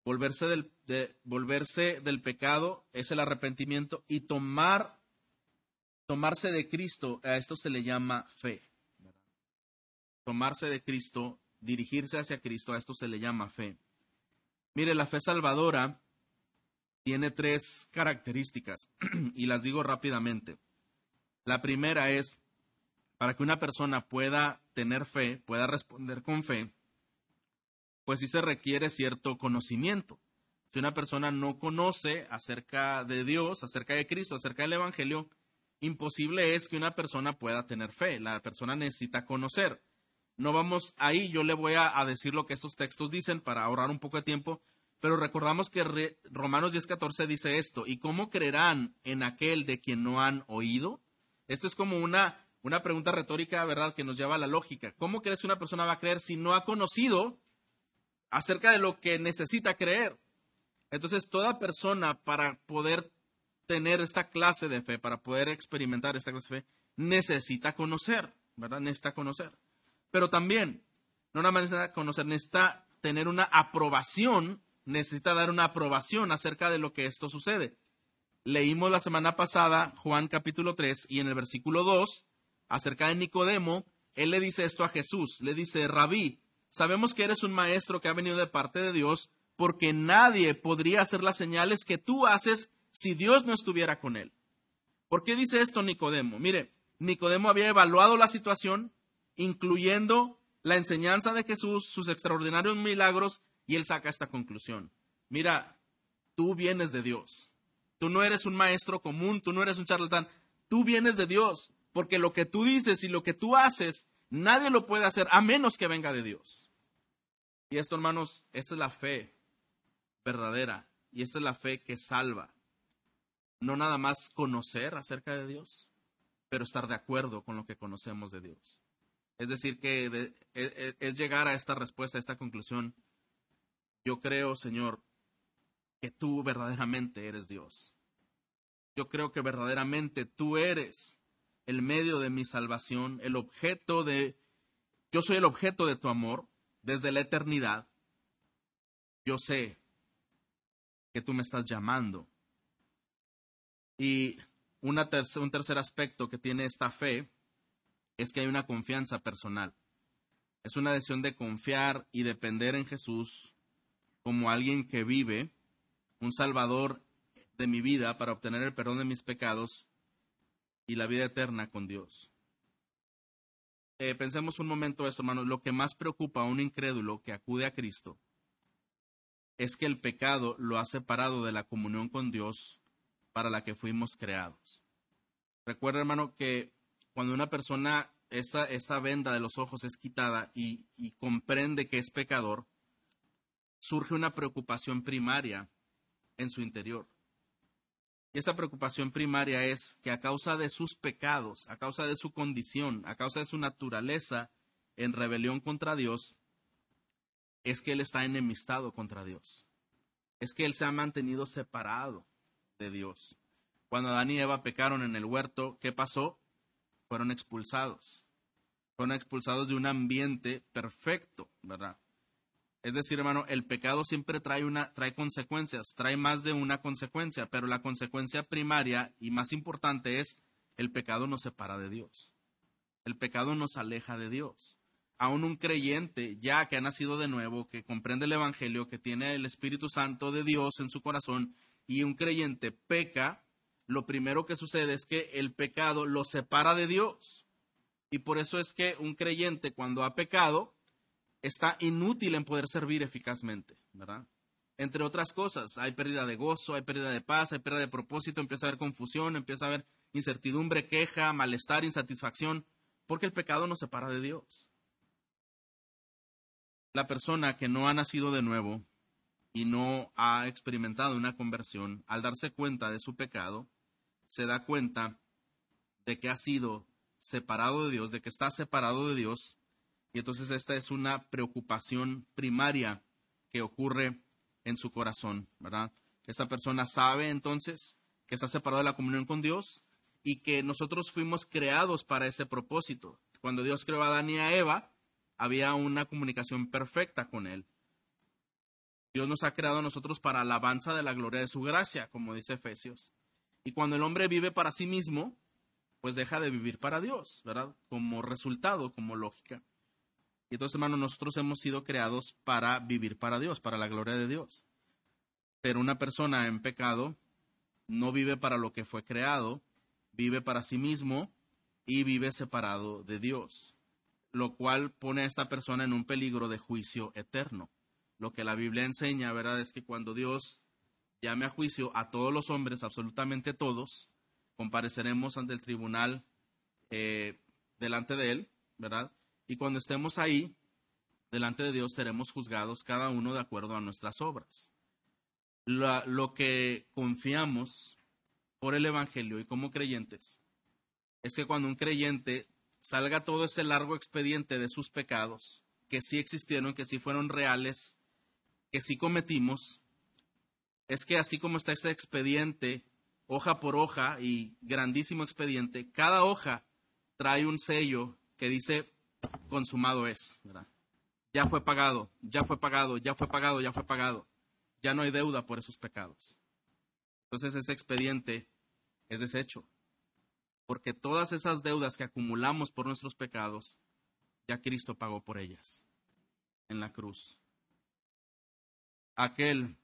Volverse del, volverse del pecado es el arrepentimiento y tomar, tomarse de Cristo, a esto se le llama fe. Tomarse de Cristo, dirigirse hacia Cristo, a esto se le llama fe. Mire, la fe salvadora tiene tres características y las digo rápidamente. La primera es para que una persona pueda tener fe, pueda responder con fe, pues sí se requiere cierto conocimiento. Si una persona no conoce acerca de Dios, acerca de Cristo, acerca del Evangelio, imposible es que una persona pueda tener fe. La persona necesita conocer. No vamos ahí, yo le voy a, decir lo que estos textos dicen para ahorrar un poco de tiempo, pero recordamos que Romanos 10:14 dice esto, ¿y cómo creerán en aquel de quien no han oído? Esto es como una una pregunta retórica, ¿verdad?, que nos lleva a la lógica. ¿Cómo crees que una persona va a creer si no ha conocido acerca de lo que necesita creer? Entonces, toda persona para poder tener esta clase de fe, para poder experimentar esta clase de fe, necesita conocer, ¿verdad? Necesita conocer. Pero también, no nada más necesita conocer, necesita tener una aprobación, necesita dar una aprobación acerca de lo que esto sucede. Leímos la semana pasada Juan capítulo 3 y en el versículo 2 acerca de Nicodemo, él le dice esto a Jesús, le dice, Rabí, sabemos que eres un maestro que ha venido de parte de Dios, porque nadie podría hacer las señales que tú haces si Dios no estuviera con él. ¿Por qué dice esto Nicodemo? Mire, Nicodemo había evaluado la situación, incluyendo la enseñanza de Jesús, sus extraordinarios milagros, y él saca esta conclusión. Mira, tú vienes de Dios. Tú no eres un maestro común, tú no eres un charlatán, tú vienes de Dios porque lo que tú dices y lo que tú haces, nadie lo puede hacer a menos que venga de Dios. Y esto, hermanos, esta es la fe verdadera y esta es la fe que salva. No nada más conocer acerca de Dios, pero estar de acuerdo con lo que conocemos de Dios. Es decir, que e, e, es llegar a esta respuesta, a esta conclusión. Yo creo, Señor, que tú verdaderamente eres Dios. Yo creo que verdaderamente tú eres el medio de mi salvación, el objeto de, yo soy el objeto de tu amor desde la eternidad. Yo sé que tú me estás llamando. Y un tercer aspecto que tiene esta fe es que hay una confianza personal. Es una decisión de confiar y depender en Jesús como alguien que vive, un salvador de mi vida para obtener el perdón de mis pecados y la vida eterna con Dios. eh, pensemos un momento esto, hermanos, lo que más preocupa a un incrédulo que acude a Cristo es que el pecado lo ha separado de la comunión con Dios para la que fuimos creados. Recuerda, hermano, que cuando una persona, esa, esa venda de los ojos es quitada y, comprende que es pecador, surge una preocupación primaria en su interior. Y esta preocupación primaria es que a causa de sus pecados, a causa de su condición, a causa de su naturaleza en rebelión contra Dios, es que él está enemistado contra Dios. Es que él se ha mantenido separado de Dios. Cuando Adán y Eva pecaron en el huerto, ¿qué pasó? Fueron expulsados. Fueron expulsados de un ambiente perfecto, ¿verdad? Es decir, hermano, el pecado siempre trae una trae consecuencias, trae más de una consecuencia, pero la consecuencia primaria y más importante es el pecado nos separa de Dios. El pecado nos aleja de Dios. Aún un creyente ya que ha nacido de nuevo, que comprende el evangelio, que tiene el Espíritu Santo de Dios en su corazón y un creyente peca, lo primero que sucede es que el pecado lo separa de Dios. Y por eso es que un creyente cuando ha pecado está inútil en poder servir eficazmente. Entre otras cosas, hay pérdida de gozo, hay pérdida de paz, hay pérdida de propósito, empieza a haber confusión, empieza a haber incertidumbre, queja, malestar, insatisfacción, porque el pecado nos separa de Dios. La persona que no ha nacido de nuevo y no ha experimentado una conversión, al darse cuenta de su pecado, se da cuenta de que ha sido separado de Dios, de que está separado de Dios y entonces esta es una preocupación primaria que ocurre en su corazón, ¿verdad? Esta persona sabe entonces que está separado de la comunión con Dios y que nosotros fuimos creados para ese propósito. Cuando Dios creó a Adán y a Eva, había una comunicación perfecta con Él. Dios nos ha creado a nosotros para alabanza de la gloria de su gracia, como dice Efesios. Y cuando el hombre vive para sí mismo, pues deja de vivir para Dios, ¿verdad? Como resultado, como lógica. Y entonces, hermanos, nosotros hemos sido creados para vivir para Dios, para la gloria de Dios. Pero una persona en pecado no vive para lo que fue creado, vive para sí mismo y vive separado de Dios, lo cual pone a esta persona en un peligro de juicio eterno. Lo que la Biblia enseña, ¿verdad?, es que cuando Dios llame a juicio a todos los hombres, absolutamente todos, compareceremos ante el tribunal eh, delante de Él, ¿verdad? Y cuando estemos ahí, delante de Dios seremos juzgados cada uno de acuerdo a nuestras obras. lo que confiamos por el Evangelio y como creyentes es que cuando un creyente salga todo ese largo expediente de sus pecados, que sí existieron, que sí fueron reales, que sí cometimos, es que así como está ese expediente, hoja por hoja y grandísimo expediente, cada hoja trae un sello que dice consumado es. Ya fue pagado, ya fue pagado, ya fue pagado, ya fue pagado. Ya no hay deuda por esos pecados. Entonces ese expediente es deshecho. Porque todas esas deudas que acumulamos por nuestros pecados, ya Cristo pagó por ellas en la cruz. Aquel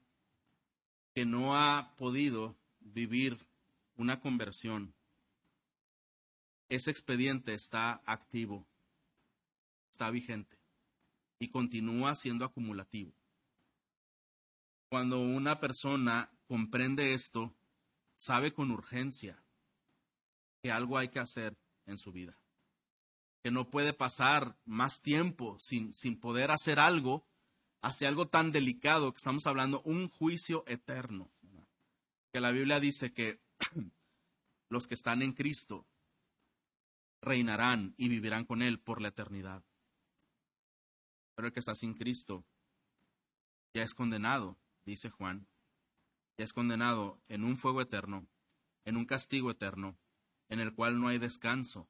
que no ha podido vivir una conversión, ese expediente está activo está vigente y continúa siendo acumulativo. Cuando una persona comprende esto, sabe con urgencia que algo hay que hacer en su vida, que no puede pasar más tiempo sin, sin poder hacer algo hacia algo tan delicado que estamos hablando, un juicio eterno. Que la Biblia dice que los que están en Cristo reinarán y vivirán con Él por la eternidad pero el que está sin Cristo ya es condenado, dice Juan, ya es condenado en un fuego eterno, en un castigo eterno, en el cual no hay descanso,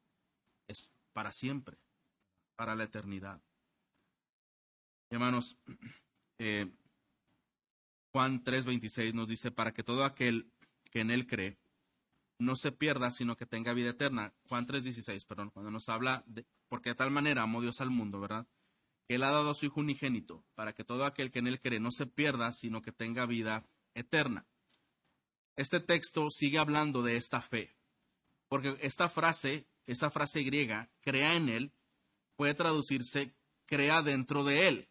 es para siempre, para la eternidad. Hermanos, eh, Juan 3:26 nos dice, para que todo aquel que en él cree no se pierda, sino que tenga vida eterna. Juan 3:16, perdón, cuando nos habla de, porque de tal manera amó Dios al mundo, ¿verdad? que Él ha dado a su Hijo unigénito, para que todo aquel que en Él cree no se pierda, sino que tenga vida eterna. Este texto sigue hablando de esta fe, porque esta frase, esa frase griega, crea en Él, puede traducirse crea dentro de él.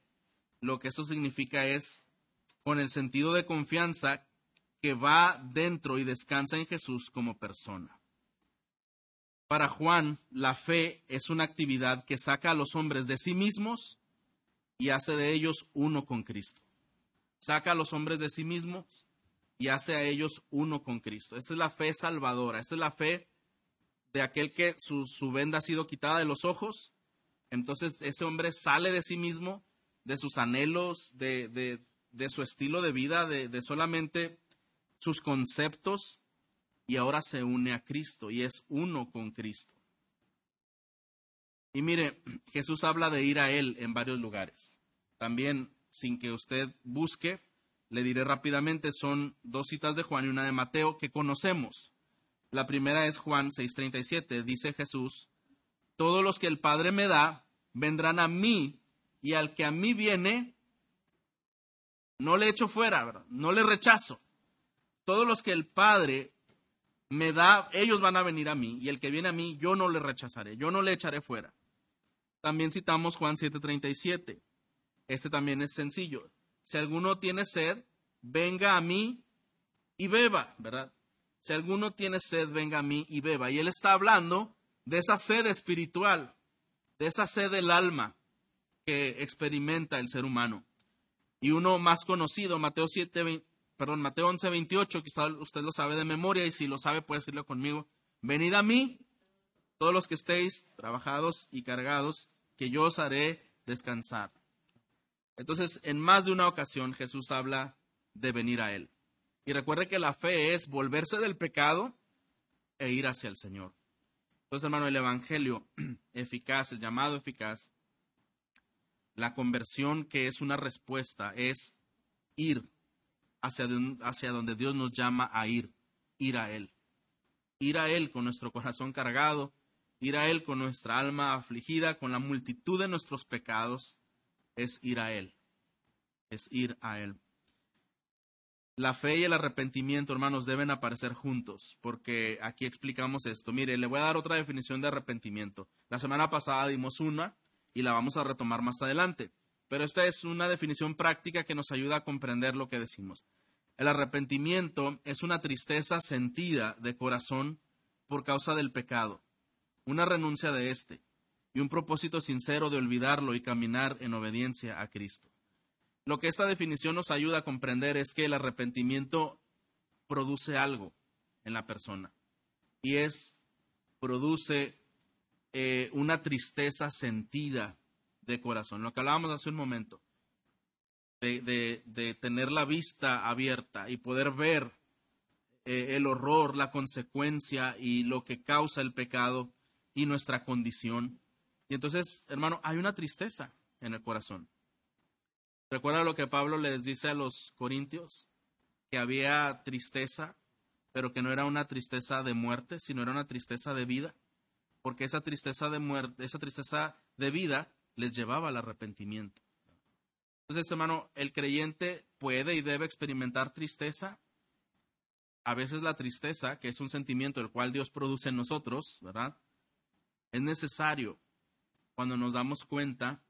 Lo que eso significa es con el sentido de confianza que va dentro y descansa en Jesús como persona. Para Juan, la fe es una actividad que saca a los hombres de sí mismos y hace de ellos uno con Cristo. Saca a los hombres de sí mismos y hace a ellos uno con Cristo. Esa es la fe salvadora, esa es la fe de aquel que su, venda ha sido quitada de los ojos. Entonces ese hombre sale de sí mismo, de sus anhelos, de, de, su estilo de vida, de, de solamente sus conceptos, y ahora se une a Cristo y es uno con Cristo. Y mire, Jesús habla de ir a Él en varios lugares. También, sin que usted busque, le diré rápidamente, son dos citas de Juan y una de Mateo que conocemos. La primera es Juan 6:37, dice Jesús, todos los que el Padre me da vendrán a mí y al que a mí viene, no le echo fuera, no le rechazo. Todos los que el Padre me da, ellos van a venir a mí y el que viene a mí, yo no le rechazaré, yo no le echaré fuera. También citamos Juan 7:37. Este también es sencillo si alguno tiene sed, venga a mí y beba, ¿verdad? Si alguno tiene sed, venga a mí y beba. Y él está hablando de esa sed espiritual, de esa sed del alma que experimenta el ser humano. Y uno más conocido, Mateo 7, perdón, Mateo 11, 28, quizá usted lo sabe de memoria y si lo sabe puede decirlo conmigo. Venid a mí, todos los que estéis trabajados y cargados, que yo os haré descansar. Entonces, en más de una ocasión Jesús habla de venir a Él. Y recuerde que la fe es volverse del pecado e ir hacia el Señor. Entonces, hermano, el Evangelio eficaz, el llamado eficaz, la conversión que es una respuesta, es ir hacia, hacia donde Dios nos llama a ir, ir a Él. Ir a Él con nuestro corazón cargado, ir a Él con nuestra alma afligida, con la multitud de nuestros pecados, es ir a Él, es ir a Él. La fe y el arrepentimiento, hermanos, deben aparecer juntos, porque aquí explicamos esto. Mire, le voy a dar otra definición de arrepentimiento. La semana pasada dimos una y la vamos a retomar más adelante, pero esta es una definición práctica que nos ayuda a comprender lo que decimos. El arrepentimiento es una tristeza sentida de corazón por causa del pecado, una renuncia de éste, y un propósito sincero de olvidarlo y caminar en obediencia a Cristo. Lo que esta definición nos ayuda a comprender es que el arrepentimiento produce algo en la persona y es, produce eh, una tristeza sentida de corazón, lo que hablábamos hace un momento, de, de, tener la vista abierta y poder ver eh, el horror, la consecuencia y lo que causa el pecado y nuestra condición y entonces, hermano, hay una tristeza en el corazón. ¿Recuerda lo que Pablo les dice a los corintios? Que había tristeza, pero que no era una tristeza de muerte, sino era una tristeza de vida. Porque esa tristeza de muerte, esa tristeza de vida les llevaba al arrepentimiento. Entonces, hermano, el creyente puede y debe experimentar tristeza. A veces la tristeza, que es un sentimiento el cual Dios produce en nosotros, ¿verdad? Es necesario cuando nos damos cuenta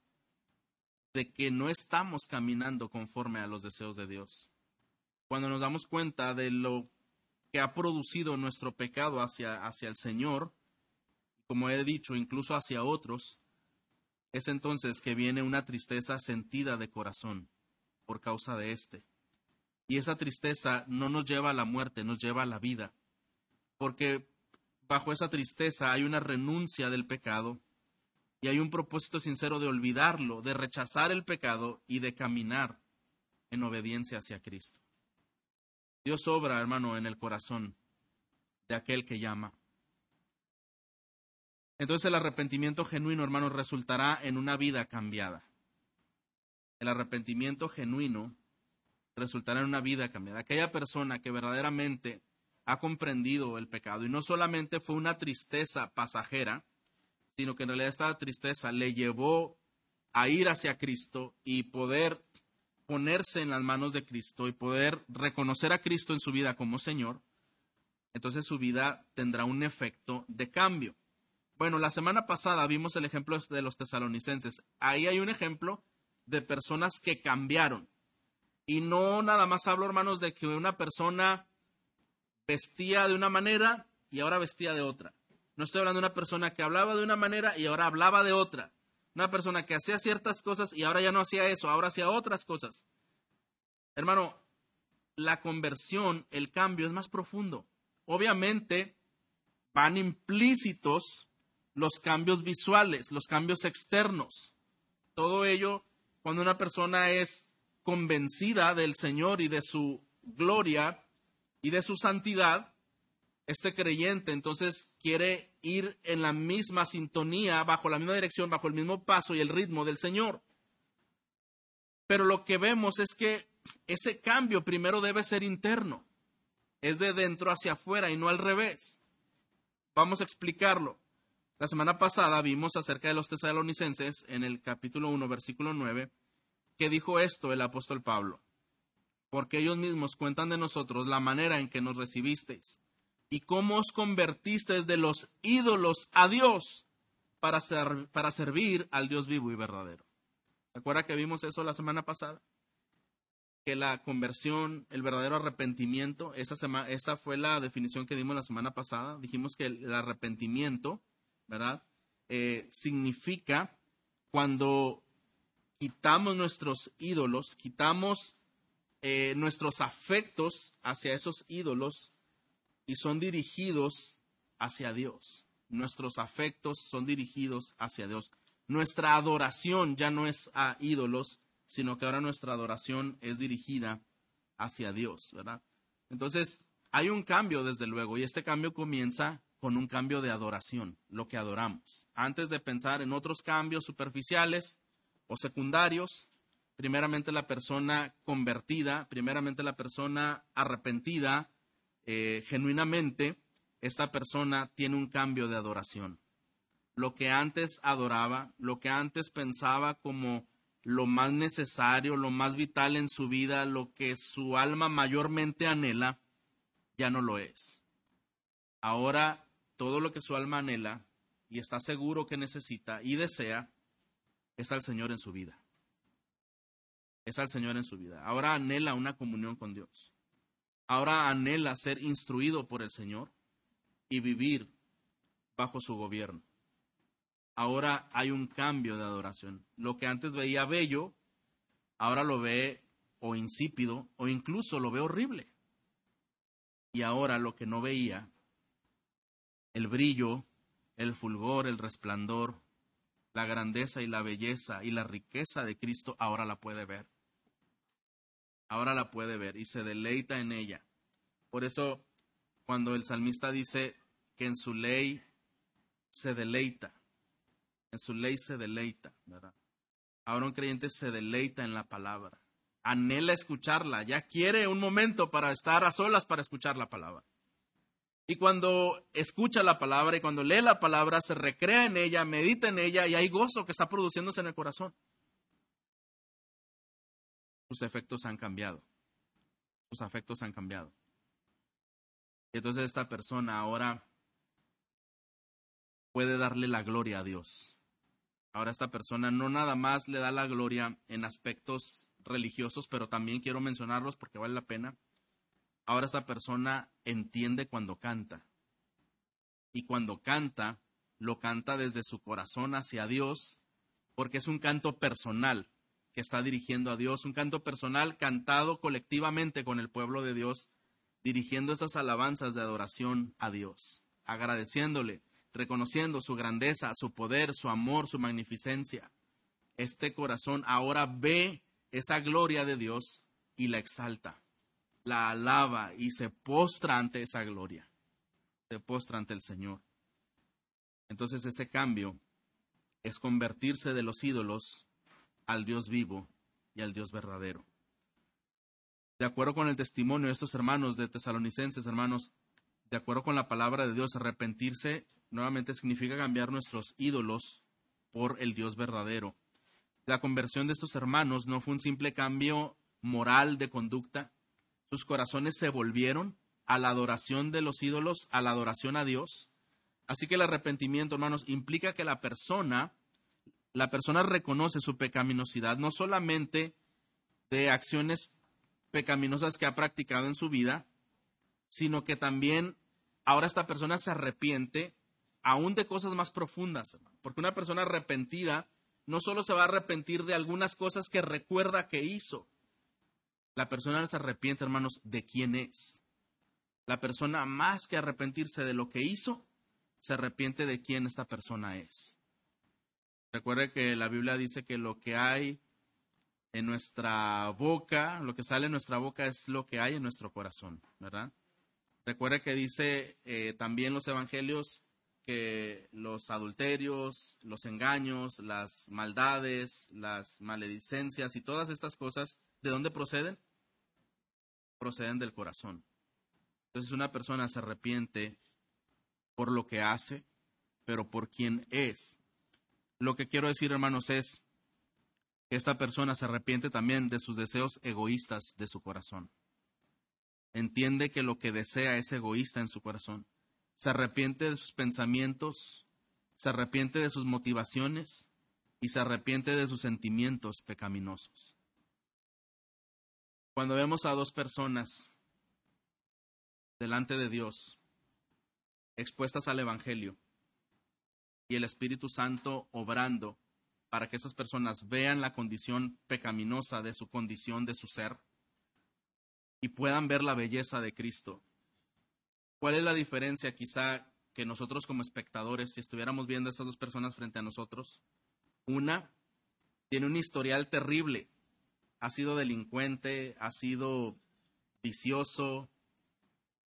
de que no estamos caminando conforme a los deseos de Dios. Cuando nos damos cuenta de lo que ha producido nuestro pecado hacia, hacia el Señor, como he dicho, incluso hacia otros, es entonces que viene una tristeza sentida de corazón por causa de éste. Y esa tristeza no nos lleva a la muerte, nos lleva a la vida. Porque bajo esa tristeza hay una renuncia del pecado y hay un propósito sincero de olvidarlo, de rechazar el pecado y de caminar en obediencia hacia Cristo. Dios obra, hermano, en el corazón de aquel que llama. Entonces el arrepentimiento genuino, hermano, resultará en una vida cambiada. El arrepentimiento genuino resultará en una vida cambiada. Aquella persona que verdaderamente ha comprendido el pecado y no solamente fue una tristeza pasajera, sino que en realidad esta tristeza le llevó a ir hacia Cristo y poder ponerse en las manos de Cristo y poder reconocer a Cristo en su vida como Señor, entonces su vida tendrá un efecto de cambio. Bueno, la semana pasada vimos el ejemplo de los tesalonicenses. Ahí hay un ejemplo de personas que cambiaron. Y no nada más hablo, hermanos, de que una persona vestía de una manera y ahora vestía de otra. No estoy hablando de una persona que hablaba de una manera y ahora hablaba de otra. Una persona que hacía ciertas cosas y ahora ya no hacía eso, ahora hacía otras cosas. Hermano, la conversión, el cambio es más profundo. Obviamente van implícitos los cambios visuales, los cambios externos. Todo ello, cuando una persona es convencida del Señor y de su gloria y de su santidad, este creyente entonces quiere ir en la misma sintonía, bajo la misma dirección, bajo el mismo paso y el ritmo del Señor. Pero lo que vemos es que ese cambio primero debe ser interno, es de dentro hacia afuera y no al revés. Vamos a explicarlo. La semana pasada vimos acerca de los tesalonicenses en el capítulo 1, versículo 9, que dijo esto el apóstol Pablo, porque ellos mismos cuentan de nosotros la manera en que nos recibisteis y cómo os convertisteis de los ídolos a Dios para, para servir al Dios vivo y verdadero. ¿Se acuerda que vimos eso la semana pasada? Que la conversión, el verdadero arrepentimiento, esa, esa fue la definición que dimos la semana pasada. Dijimos que el, arrepentimiento, ¿verdad? Eh, significa cuando quitamos nuestros ídolos, quitamos eh, nuestros afectos hacia esos ídolos y son dirigidos hacia Dios. Nuestros afectos son dirigidos hacia Dios. Nuestra adoración ya no es a ídolos, sino que ahora nuestra adoración es dirigida hacia Dios, ¿verdad? Entonces, hay un cambio, desde luego, y este cambio comienza con un cambio de adoración, lo que adoramos. Antes de pensar en otros cambios superficiales o secundarios, primeramente la persona convertida, primeramente la persona arrepentida, eh, genuinamente, esta persona tiene un cambio de adoración. Lo que antes adoraba, lo que antes pensaba como lo más necesario, lo más vital en su vida, lo que su alma mayormente anhela, ya no lo es. Ahora todo lo que su alma anhela y está seguro que necesita y desea es al Señor en su vida. Es al Señor en su vida. Ahora anhela una comunión con Dios. Ahora anhela ser instruido por el Señor y vivir bajo su gobierno. Ahora hay un cambio de adoración. Lo que antes veía bello, ahora lo ve o insípido o incluso lo ve horrible. Y ahora lo que no veía, el brillo, el fulgor, el resplandor, la grandeza y la belleza y la riqueza de Cristo, ahora la puede ver. Ahora la puede ver y se deleita en ella. Por eso, cuando el salmista dice que en su ley se deleita, en su ley se deleita, ¿verdad? Ahora un creyente se deleita en la palabra, anhela escucharla, ya quiere un momento para estar a solas para escuchar la palabra. Y cuando escucha la palabra y cuando lee la palabra, se recrea en ella, medita en ella y hay gozo que está produciéndose en el corazón. Sus efectos han cambiado. Sus afectos han cambiado. Y entonces esta persona ahora puede darle la gloria a Dios. Ahora esta persona no nada más le da la gloria en aspectos religiosos, pero también quiero mencionarlos porque vale la pena. Ahora esta persona entiende cuando canta. Y cuando canta, lo canta desde su corazón hacia Dios, porque es un canto personal que está dirigiendo a Dios, un canto personal cantado colectivamente con el pueblo de Dios, dirigiendo esas alabanzas de adoración a Dios, agradeciéndole reconociendo su grandeza, su poder, su amor, su magnificencia. Este corazón ahora ve esa gloria de Dios y la exalta, la alaba y se postra ante esa gloria, se postra ante el Señor. Entonces ese cambio es convertirse de los ídolos al Dios vivo y al Dios verdadero. De acuerdo con el testimonio de estos hermanos de tesalonicenses, hermanos, de acuerdo con la palabra de Dios, arrepentirse nuevamente significa cambiar nuestros ídolos por el Dios verdadero. La conversión de estos hermanos no fue un simple cambio moral de conducta. Sus corazones se volvieron a la adoración de los ídolos, a la adoración a Dios. Así que el arrepentimiento, hermanos, implica que la persona, la persona reconoce su pecaminosidad, no solamente de acciones pecaminosas que ha practicado en su vida, sino que también ahora esta persona se arrepiente aún de cosas más profundas, porque una persona arrepentida no solo se va a arrepentir de algunas cosas que recuerda que hizo, la persona se arrepiente, hermanos, de quién es. La persona más que arrepentirse de lo que hizo, se arrepiente de quién esta persona es. Recuerde que la Biblia dice que lo que hay en nuestra boca, lo que sale en nuestra boca es lo que hay en nuestro corazón, ¿verdad? Recuerde que dice eh, también los evangelios que los adulterios, los engaños, las maldades, las maledicencias y todas estas cosas, ¿de dónde proceden? Proceden del corazón. Entonces una persona se arrepiente por lo que hace, pero por quien es. Lo que quiero decir, hermanos, es que esta persona se arrepiente también de sus deseos egoístas de su corazón. Entiende que lo que desea es egoísta en su corazón se arrepiente de sus pensamientos, se arrepiente de sus motivaciones y se arrepiente de sus sentimientos pecaminosos. Cuando vemos a dos personas delante de Dios, expuestas al Evangelio, y el Espíritu Santo obrando para que esas personas vean la condición pecaminosa de su condición, de su ser, y puedan ver la belleza de Cristo ¿Cuál es la diferencia quizá que nosotros como espectadores, si estuviéramos viendo a estas dos personas frente a nosotros? Una tiene un historial terrible, ha sido delincuente, ha sido vicioso,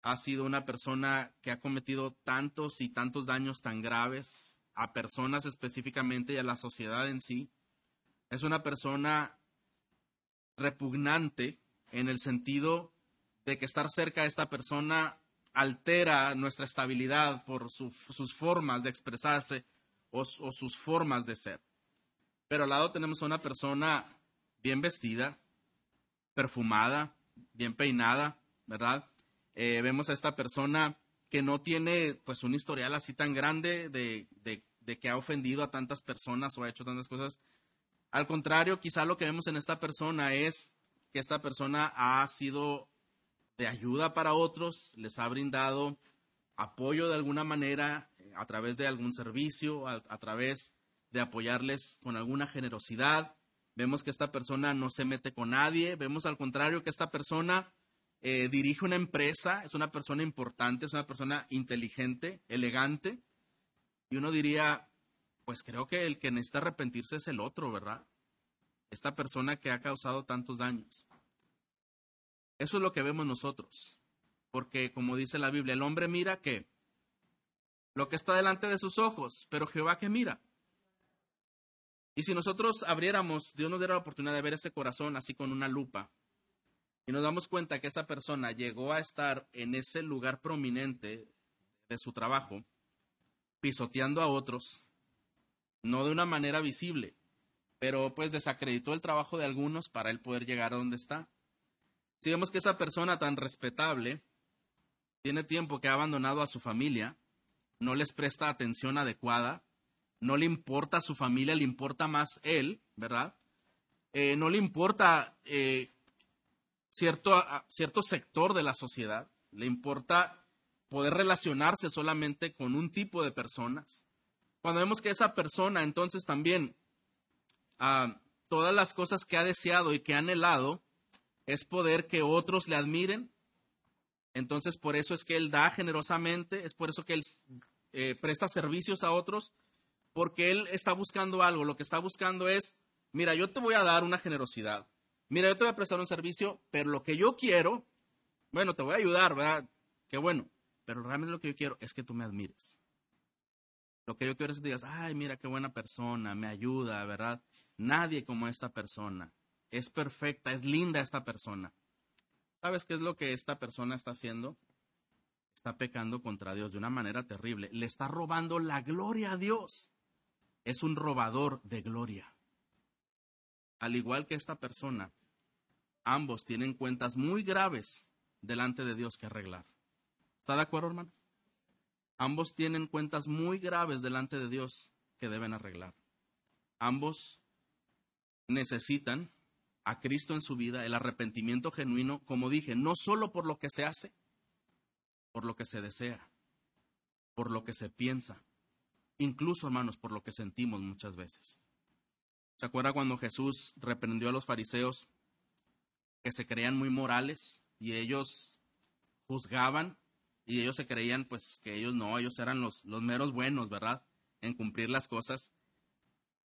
ha sido una persona que ha cometido tantos y tantos daños tan graves a personas específicamente y a la sociedad en sí. Es una persona repugnante en el sentido de que estar cerca de esta persona altera nuestra estabilidad por sus formas de expresarse o, sus formas de ser. Pero al lado tenemos a una persona bien vestida, perfumada, bien peinada, ¿verdad? Eh, vemos a esta persona que no tiene pues un historial así tan grande de, de que ha ofendido a tantas personas o ha hecho tantas cosas. Al contrario, quizá lo que vemos en esta persona es que esta persona ha sido de ayuda para otros, les ha brindado apoyo de alguna manera eh, a través de algún servicio, a, través de apoyarles con alguna generosidad. Vemos que esta persona no se mete con nadie, vemos al contrario que esta persona eh, dirige una empresa, es una persona importante, es una persona inteligente, elegante, y uno diría, pues creo que el que necesita arrepentirse es el otro, ¿verdad? Esta persona que ha causado tantos daños. Eso es lo que vemos nosotros. Porque como dice la Biblia, el hombre mira que lo que está delante de sus ojos, pero Jehová que mira. Y si nosotros abriéramos, Dios nos diera la oportunidad de ver ese corazón así con una lupa, y nos damos cuenta que esa persona llegó a estar en ese lugar prominente de su trabajo, pisoteando a otros, no de una manera visible, pero pues desacreditó el trabajo de algunos para él poder llegar a donde está. Si vemos que esa persona tan respetable tiene tiempo que ha abandonado a su familia, no les presta atención adecuada, no le importa su familia, le importa más él, ¿verdad? Eh, no le importa eh, cierto, cierto sector de la sociedad, le importa poder relacionarse solamente con un tipo de personas. Cuando vemos que esa persona entonces también ah, todas las cosas que ha deseado y que ha anhelado, es poder que otros le admiren. Entonces, por eso es que Él da generosamente, es por eso que Él eh, presta servicios a otros, porque Él está buscando algo. Lo que está buscando es, mira, yo te voy a dar una generosidad. Mira, yo te voy a prestar un servicio, pero lo que yo quiero, bueno, te voy a ayudar, ¿verdad? Qué bueno. Pero realmente lo que yo quiero es que tú me admires. Lo que yo quiero es que digas, ay, mira qué buena persona, me ayuda, ¿verdad? Nadie como esta persona es perfecta, es linda esta persona. ¿Sabes qué es lo que esta persona está haciendo? Está pecando contra Dios de una manera terrible. Le está robando la gloria a Dios. Es un robador de gloria. Al igual que esta persona, ambos tienen cuentas muy graves delante de Dios que arreglar. ¿Está de acuerdo, hermano? Ambos tienen cuentas muy graves delante de Dios que deben arreglar. Ambos necesitan a Cristo en su vida, el arrepentimiento genuino, como dije, no solo por lo que se hace, por lo que se desea, por lo que se piensa, incluso, hermanos, por lo que sentimos muchas veces. ¿Se acuerda cuando Jesús reprendió a los fariseos que se creían muy morales y ellos juzgaban y ellos se creían pues que ellos no, ellos eran los, los meros buenos, ¿verdad? En cumplir las cosas.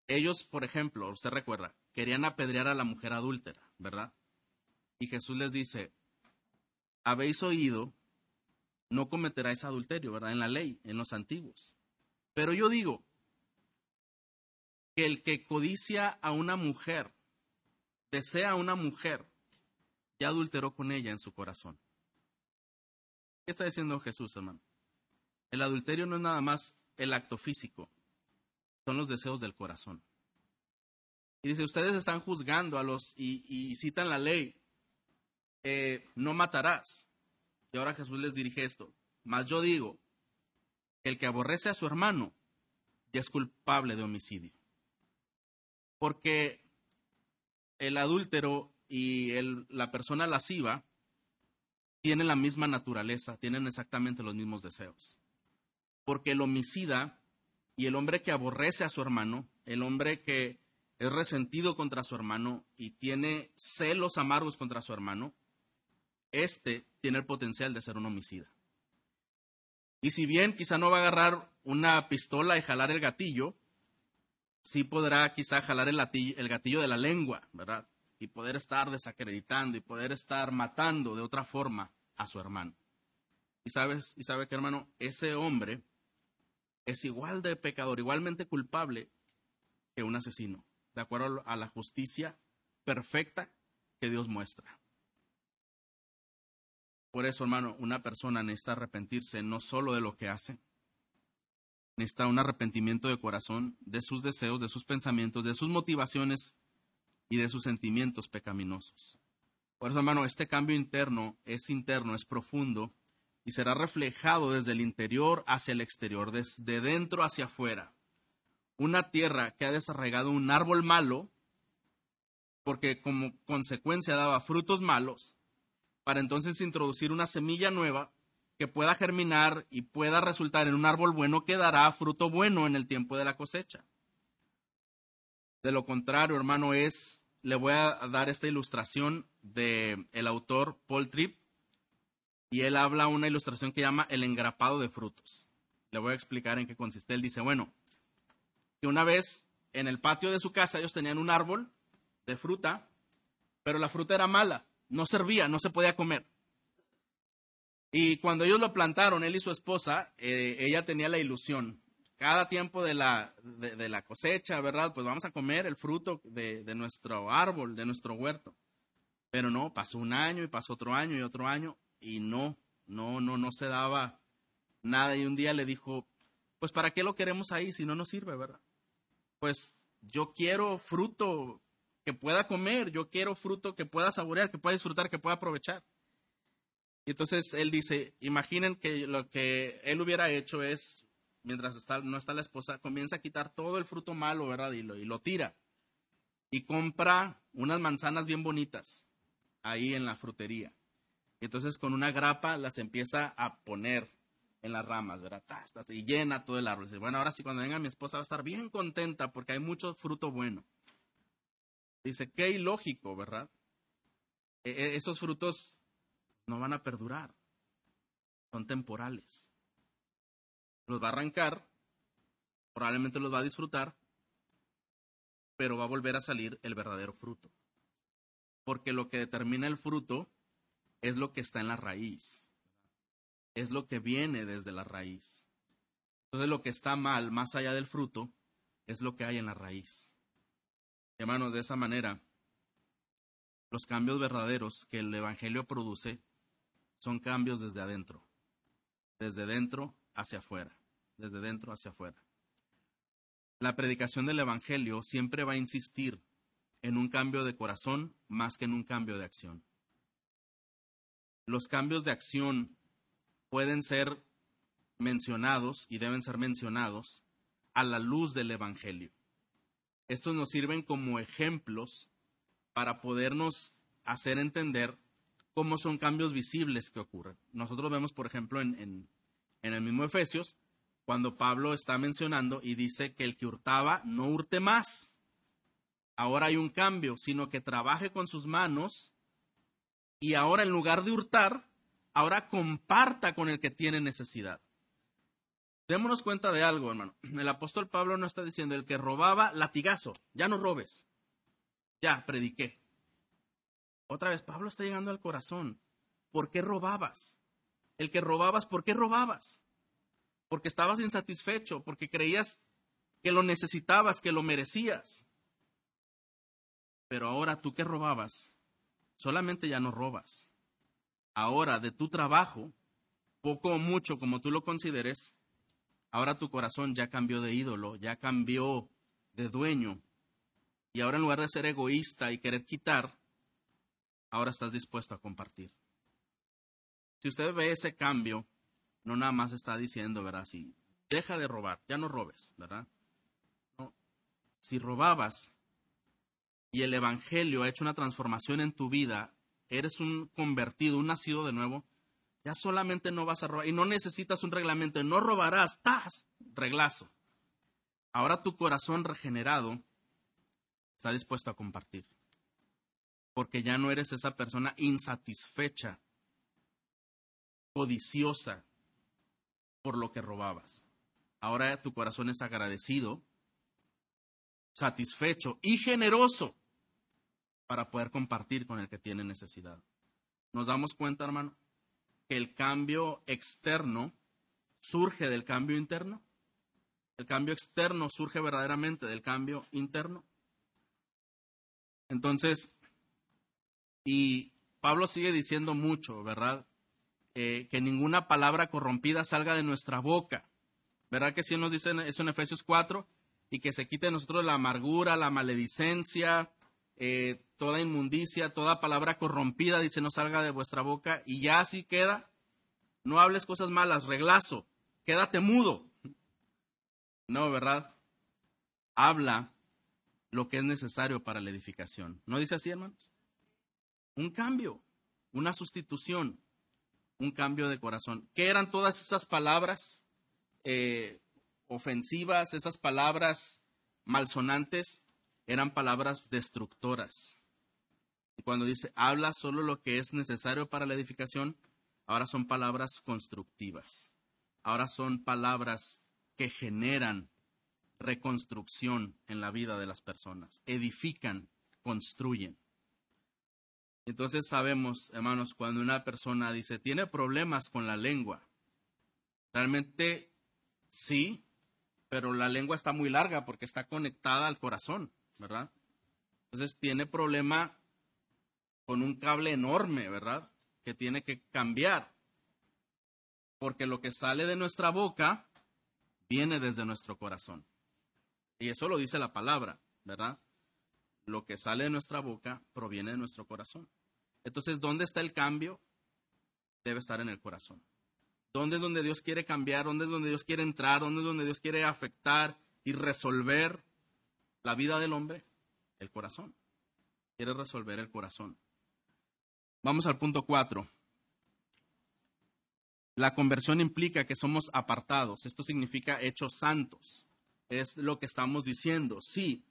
Ellos, por ejemplo, usted recuerda, querían apedrear a la mujer adúltera, ¿verdad? Y Jesús les dice, habéis oído, no cometeráis adulterio, ¿verdad? En la ley, en los antiguos. Pero yo digo que el que codicia a una mujer, desea a una mujer, ya adulteró con ella en su corazón. ¿Qué está diciendo Jesús, hermano? El adulterio no es nada más el acto físico, son los deseos del corazón. Y dice, ustedes están juzgando a los y, citan la ley, eh, no matarás. Y ahora Jesús les dirige esto. Mas yo digo, el que aborrece a su hermano ya es culpable de homicidio. Porque el adúltero y la persona lasciva tienen la misma naturaleza, tienen exactamente los mismos deseos. Porque el homicida y el hombre que aborrece a su hermano, el hombre que es resentido contra su hermano y tiene celos amargos contra su hermano, este tiene el potencial de ser un homicida. Y si bien quizá no va a agarrar una pistola y jalar el gatillo, sí podrá quizá jalar el, el gatillo de la lengua, ¿verdad? y poder estar desacreditando y poder estar matando de otra forma a su hermano. Y sabes, y sabe que hermano, ese hombre es igual de pecador, igualmente culpable que un asesino, de acuerdo a la justicia perfecta que Dios muestra. Por eso, hermano, una persona necesita arrepentirse no solo de lo que hace, necesita un arrepentimiento de corazón, de sus deseos, de sus pensamientos, de sus motivaciones y de sus sentimientos pecaminosos. Por eso, hermano, este cambio interno es interno, es profundo y será reflejado desde el interior hacia el exterior, desde dentro hacia afuera. Una tierra que ha desarraigado un árbol malo, porque como consecuencia daba frutos malos, para entonces introducir una semilla nueva que pueda germinar y pueda resultar en un árbol bueno que dará fruto bueno en el tiempo de la cosecha. De lo contrario, hermano, es, le voy a dar esta ilustración del el autor Paul Tripp, y él habla una ilustración que llama el engrapado de frutos. Le voy a explicar en qué consiste. Él dice, bueno, que una vez en el patio de su casa ellos tenían un árbol de fruta, pero la fruta era mala, no servía, no se podía comer. Y cuando ellos lo plantaron, él y su esposa, eh, ella tenía la ilusión cada tiempo de la, de, la cosecha, ¿verdad? Pues vamos a comer el fruto de, de, nuestro árbol, de nuestro huerto. Pero no, pasó un año y pasó otro año y otro año y no, no, no, no se daba nada. Y un día le dijo, pues ¿para qué lo queremos ahí si no nos sirve, verdad? Pues yo quiero fruto que pueda comer, yo quiero fruto que pueda saborear, que pueda disfrutar, que pueda aprovechar. Y entonces él dice, imaginen que lo que él hubiera hecho es mientras está, no está la esposa, comienza a quitar todo el fruto malo, ¿verdad? Y lo, y lo tira. Y compra unas manzanas bien bonitas ahí en la frutería. entonces con una grapa las empieza a poner en las ramas, ¿verdad? Y llena todo el árbol. Dice, bueno, ahora sí, cuando venga mi esposa va a estar bien contenta porque hay mucho fruto bueno. Dice, qué ilógico, ¿verdad? E, e, esos frutos no van a perdurar, son temporales los va a arrancar, probablemente los va a disfrutar, pero va a volver a salir el verdadero fruto. Porque lo que determina el fruto es lo que está en la raíz, es lo que viene desde la raíz. Entonces lo que está mal, más allá del fruto, es lo que hay en la raíz. Hermanos, de esa manera, los cambios verdaderos que el Evangelio produce son cambios desde adentro, desde dentro hacia afuera, desde dentro hacia afuera. La predicación del Evangelio siempre va a insistir en un cambio de corazón más que en un cambio de acción. Los cambios de acción pueden ser mencionados y deben ser mencionados a la luz del Evangelio. Estos nos sirven como ejemplos para podernos hacer entender cómo son cambios visibles que ocurren. Nosotros vemos, por ejemplo, en, el mismo Efesios, cuando Pablo está mencionando y dice que el que hurtaba no hurte más. Ahora hay un cambio, sino que trabaje con sus manos y ahora en lugar de hurtar, ahora comparta con el que tiene necesidad. Démonos cuenta de algo, hermano. El apóstol Pablo no está diciendo el que robaba latigazo, ya no robes. Ya, prediqué. Otra vez, Pablo está llegando al corazón. ¿Por qué robabas? El que robabas, ¿por qué robabas? Porque estabas insatisfecho, porque creías que lo necesitabas, que lo merecías. Pero ahora tú que robabas, solamente ya no robas. Ahora de tu trabajo, poco o mucho como tú lo consideres, ahora tu corazón ya cambió de ídolo, ya cambió de dueño. Y ahora en lugar de ser egoísta y querer quitar, ahora estás dispuesto a compartir. Si usted ve ese cambio, no nada más está diciendo, ¿verdad? Si deja de robar, ya no robes, ¿verdad? Si robabas, y el Evangelio ha hecho una transformación en tu vida, eres un convertido, un nacido de nuevo, ya solamente no vas a robar y no necesitas un reglamento, no robarás, estás, reglazo. Ahora tu corazón regenerado está dispuesto a compartir, porque ya no eres esa persona insatisfecha, codiciosa por lo que robabas. Ahora tu corazón es agradecido, satisfecho y generoso para poder compartir con el que tiene necesidad. Nos damos cuenta, hermano, que el cambio externo surge del cambio interno. El cambio externo surge verdaderamente del cambio interno. Entonces, y Pablo sigue diciendo mucho, ¿verdad? Eh, que ninguna palabra corrompida salga de nuestra boca. ¿Verdad que sí nos dice eso en Efesios 4? Y que se quite de nosotros la amargura, la maledicencia, eh, toda inmundicia, toda palabra corrompida, dice, no salga de vuestra boca, y ya así queda. No hables cosas malas, reglazo, quédate mudo. No, ¿verdad? Habla lo que es necesario para la edificación. ¿No dice así, hermanos? Un cambio, una sustitución, un cambio de corazón. ¿Qué eran todas esas palabras eh, ofensivas, esas palabras malsonantes? Eran palabras destructoras. Cuando dice, habla solo lo que es necesario para la edificación, ahora son palabras constructivas. Ahora son palabras que generan reconstrucción en la vida de las personas, edifican, construyen. Entonces sabemos, hermanos, cuando una persona dice, tiene problemas con la lengua, realmente sí, pero la lengua está muy larga porque está conectada al corazón. ¿Verdad? Entonces tiene problema con un cable enorme, ¿verdad? Que tiene que cambiar. Porque lo que sale de nuestra boca viene desde nuestro corazón. Y eso lo dice la palabra, ¿verdad? Lo que sale de nuestra boca proviene de nuestro corazón. Entonces, ¿dónde está el cambio? Debe estar en el corazón. ¿Dónde es donde Dios quiere cambiar? ¿Dónde es donde Dios quiere entrar? ¿Dónde es donde Dios quiere afectar y resolver la vida del hombre, el corazón. Quiere resolver el corazón. Vamos al punto cuatro. La conversión implica que somos apartados. Esto significa hechos santos. Es lo que estamos diciendo. Sí,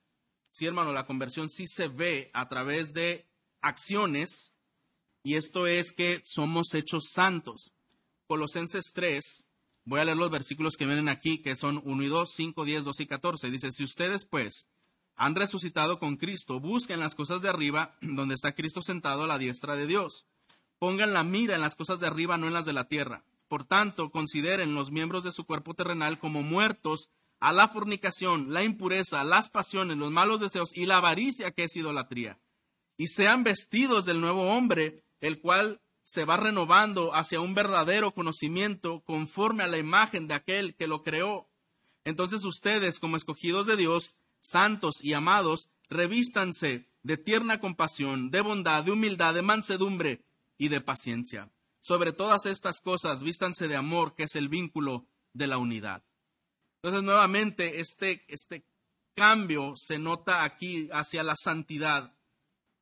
sí, hermano, la conversión sí se ve a través de acciones. Y esto es que somos hechos santos. Colosenses 3, voy a leer los versículos que vienen aquí, que son 1 y 2, 5, 10, 12 y 14. Dice, si ustedes pues han resucitado con Cristo, busquen las cosas de arriba, donde está Cristo sentado a la diestra de Dios. Pongan la mira en las cosas de arriba, no en las de la tierra. Por tanto, consideren los miembros de su cuerpo terrenal como muertos a la fornicación, la impureza, las pasiones, los malos deseos y la avaricia que es idolatría. Y sean vestidos del nuevo hombre, el cual se va renovando hacia un verdadero conocimiento conforme a la imagen de aquel que lo creó. Entonces ustedes, como escogidos de Dios, santos y amados, revístanse de tierna compasión, de bondad, de humildad, de mansedumbre y de paciencia. Sobre todas estas cosas, vístanse de amor, que es el vínculo de la unidad. Entonces, nuevamente, este, este cambio se nota aquí hacia la santidad,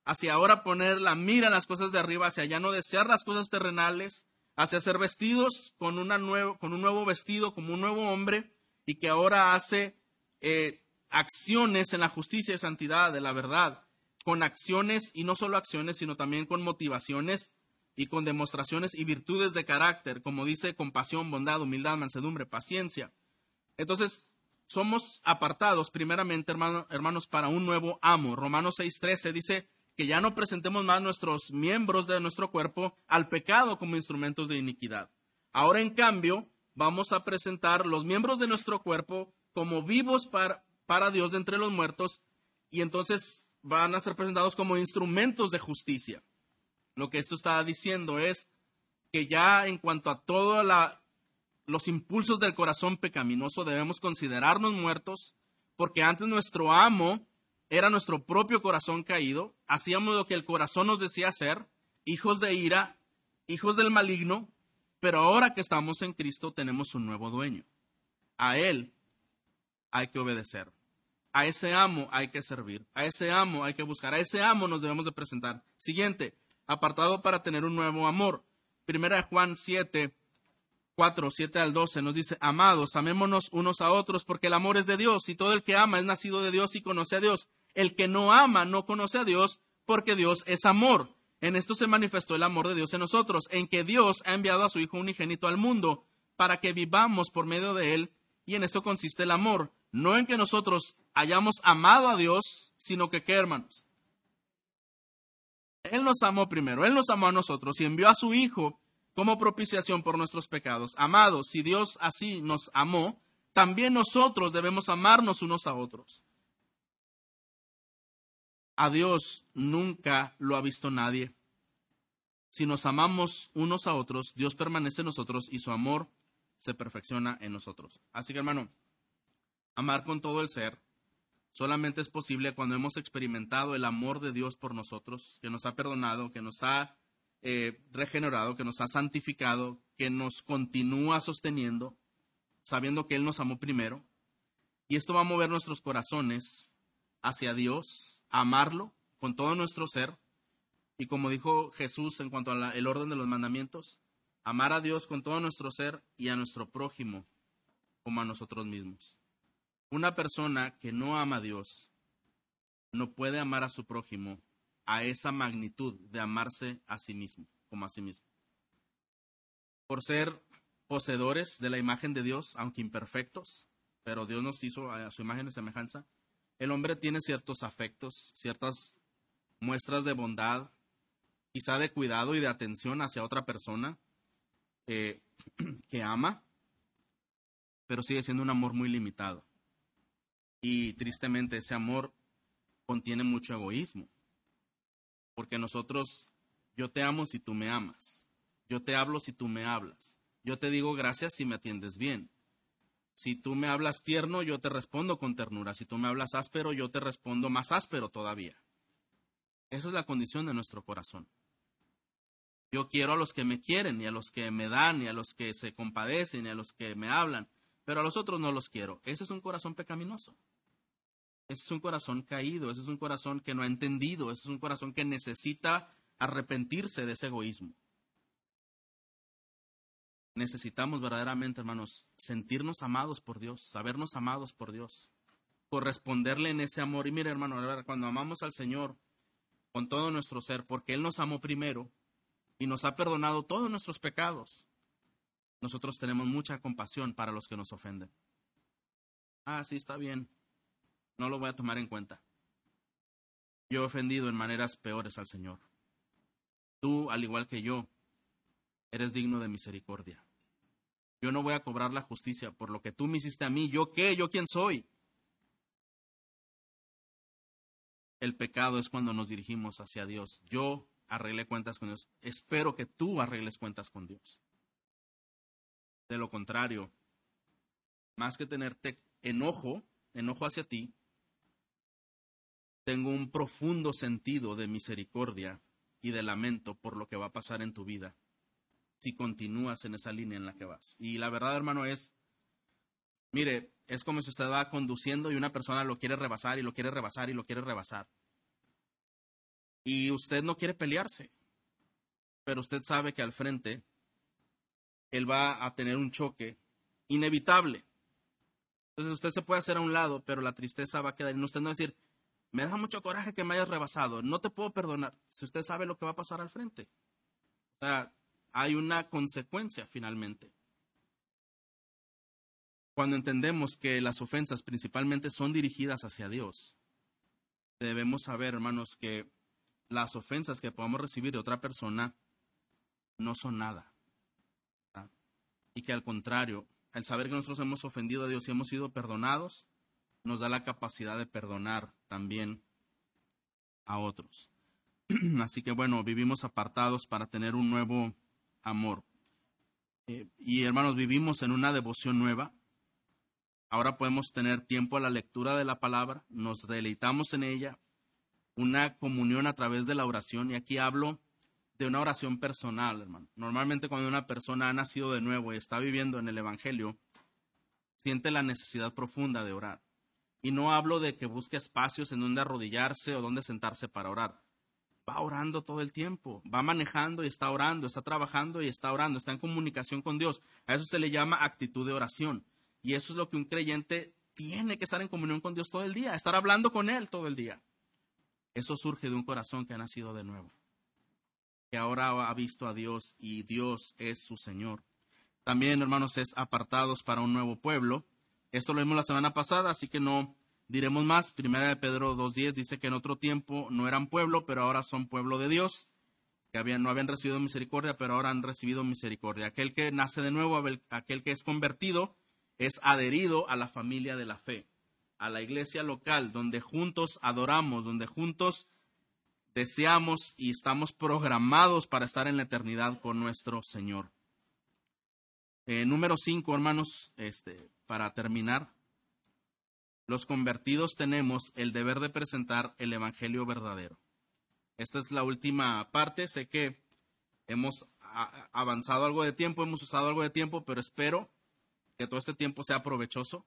hacia ahora poner la mira en las cosas de arriba, hacia ya no desear las cosas terrenales, hacia ser vestidos con, una con un nuevo vestido, como un nuevo hombre, y que ahora hace eh, acciones en la justicia y santidad de la verdad, con acciones y no solo acciones, sino también con motivaciones y con demostraciones y virtudes de carácter, como dice compasión, bondad, humildad, mansedumbre, paciencia. Entonces, somos apartados primeramente, hermanos, para un nuevo amo. Romanos 6:13 dice que ya no presentemos más nuestros miembros de nuestro cuerpo al pecado como instrumentos de iniquidad. Ahora, en cambio, vamos a presentar los miembros de nuestro cuerpo como vivos para, para Dios de entre los muertos y entonces van a ser presentados como instrumentos de justicia. Lo que esto está diciendo es que ya en cuanto a todos los impulsos del corazón pecaminoso debemos considerarnos muertos, porque antes nuestro amo era nuestro propio corazón caído, hacíamos lo que el corazón nos decía hacer, hijos de ira, hijos del maligno, pero ahora que estamos en Cristo tenemos un nuevo dueño. A Él hay que obedecer. A ese amo hay que servir. A ese amo hay que buscar. A ese amo nos debemos de presentar. Siguiente, apartado para tener un nuevo amor. Primera Juan 7, 4, 7 al 12 nos dice, amados, amémonos unos a otros porque el amor es de Dios y todo el que ama es nacido de Dios y conoce a Dios. El que no ama no conoce a Dios porque Dios es amor. En esto se manifestó el amor de Dios en nosotros, en que Dios ha enviado a su Hijo unigénito al mundo para que vivamos por medio de Él, y en esto consiste el amor, no en que nosotros hayamos amado a Dios, sino que, ¿qué hermanos? Él nos amó primero, Él nos amó a nosotros y envió a su Hijo como propiciación por nuestros pecados. Amados, si Dios así nos amó, también nosotros debemos amarnos unos a otros. A Dios nunca lo ha visto nadie. Si nos amamos unos a otros, Dios permanece en nosotros y su amor se perfecciona en nosotros. Así que hermano, amar con todo el ser solamente es posible cuando hemos experimentado el amor de Dios por nosotros, que nos ha perdonado, que nos ha eh, regenerado, que nos ha santificado, que nos continúa sosteniendo, sabiendo que Él nos amó primero. Y esto va a mover nuestros corazones hacia Dios, a amarlo con todo nuestro ser. Y como dijo Jesús en cuanto al orden de los mandamientos, amar a Dios con todo nuestro ser y a nuestro prójimo como a nosotros mismos. Una persona que no ama a Dios no puede amar a su prójimo a esa magnitud de amarse a sí mismo, como a sí mismo. Por ser poseedores de la imagen de Dios, aunque imperfectos, pero Dios nos hizo a su imagen y semejanza, el hombre tiene ciertos afectos, ciertas muestras de bondad, quizá de cuidado y de atención hacia otra persona eh, que ama, pero sigue siendo un amor muy limitado. Y tristemente ese amor contiene mucho egoísmo. Porque nosotros, yo te amo si tú me amas. Yo te hablo si tú me hablas. Yo te digo gracias si me atiendes bien. Si tú me hablas tierno, yo te respondo con ternura. Si tú me hablas áspero, yo te respondo más áspero todavía. Esa es la condición de nuestro corazón. Yo quiero a los que me quieren y a los que me dan y a los que se compadecen y a los que me hablan, pero a los otros no los quiero. Ese es un corazón pecaminoso. Ese es un corazón caído, ese es un corazón que no ha entendido, ese es un corazón que necesita arrepentirse de ese egoísmo. Necesitamos verdaderamente, hermanos, sentirnos amados por Dios, sabernos amados por Dios, corresponderle en ese amor. Y mire, hermano, cuando amamos al Señor con todo nuestro ser, porque Él nos amó primero y nos ha perdonado todos nuestros pecados, nosotros tenemos mucha compasión para los que nos ofenden. Ah, sí, está bien no lo voy a tomar en cuenta. Yo he ofendido en maneras peores al Señor. Tú, al igual que yo, eres digno de misericordia. Yo no voy a cobrar la justicia por lo que tú me hiciste a mí. ¿Yo qué? ¿Yo quién soy? El pecado es cuando nos dirigimos hacia Dios. Yo arreglé cuentas con Dios. Espero que tú arregles cuentas con Dios. De lo contrario, más que tenerte enojo, enojo hacia ti, tengo un profundo sentido de misericordia y de lamento por lo que va a pasar en tu vida si continúas en esa línea en la que vas. Y la verdad, hermano, es Mire, es como si usted va conduciendo y una persona lo quiere rebasar y lo quiere rebasar y lo quiere rebasar. Y usted no quiere pelearse, pero usted sabe que al frente él va a tener un choque inevitable. Entonces usted se puede hacer a un lado, pero la tristeza va a quedar en usted no decir, me da mucho coraje que me hayas rebasado, no te puedo perdonar, si usted sabe lo que va a pasar al frente. O sea, hay una consecuencia finalmente. Cuando entendemos que las ofensas principalmente son dirigidas hacia Dios, debemos saber, hermanos, que las ofensas que podamos recibir de otra persona no son nada. Y que al contrario, al saber que nosotros hemos ofendido a Dios y hemos sido perdonados, nos da la capacidad de perdonar también a otros. Así que bueno, vivimos apartados para tener un nuevo amor. Eh, y hermanos, vivimos en una devoción nueva. Ahora podemos tener tiempo a la lectura de la palabra, nos deleitamos en ella, una comunión a través de la oración. Y aquí hablo de una oración personal, hermano. Normalmente cuando una persona ha nacido de nuevo y está viviendo en el Evangelio, siente la necesidad profunda de orar. Y no hablo de que busque espacios en donde arrodillarse o donde sentarse para orar. Va orando todo el tiempo, va manejando y está orando, está trabajando y está orando, está en comunicación con Dios. A eso se le llama actitud de oración. Y eso es lo que un creyente tiene que estar en comunión con Dios todo el día, estar hablando con Él todo el día. Eso surge de un corazón que ha nacido de nuevo que ahora ha visto a Dios y Dios es su Señor. También, hermanos, es apartados para un nuevo pueblo. Esto lo vimos la semana pasada, así que no diremos más. Primera de Pedro 2.10 dice que en otro tiempo no eran pueblo, pero ahora son pueblo de Dios, que habían, no habían recibido misericordia, pero ahora han recibido misericordia. Aquel que nace de nuevo, aquel que es convertido, es adherido a la familia de la fe, a la iglesia local, donde juntos adoramos, donde juntos deseamos y estamos programados para estar en la eternidad con nuestro Señor. Eh, número cinco, hermanos, este, para terminar, los convertidos tenemos el deber de presentar el Evangelio verdadero. Esta es la última parte. Sé que hemos avanzado algo de tiempo, hemos usado algo de tiempo, pero espero que todo este tiempo sea provechoso.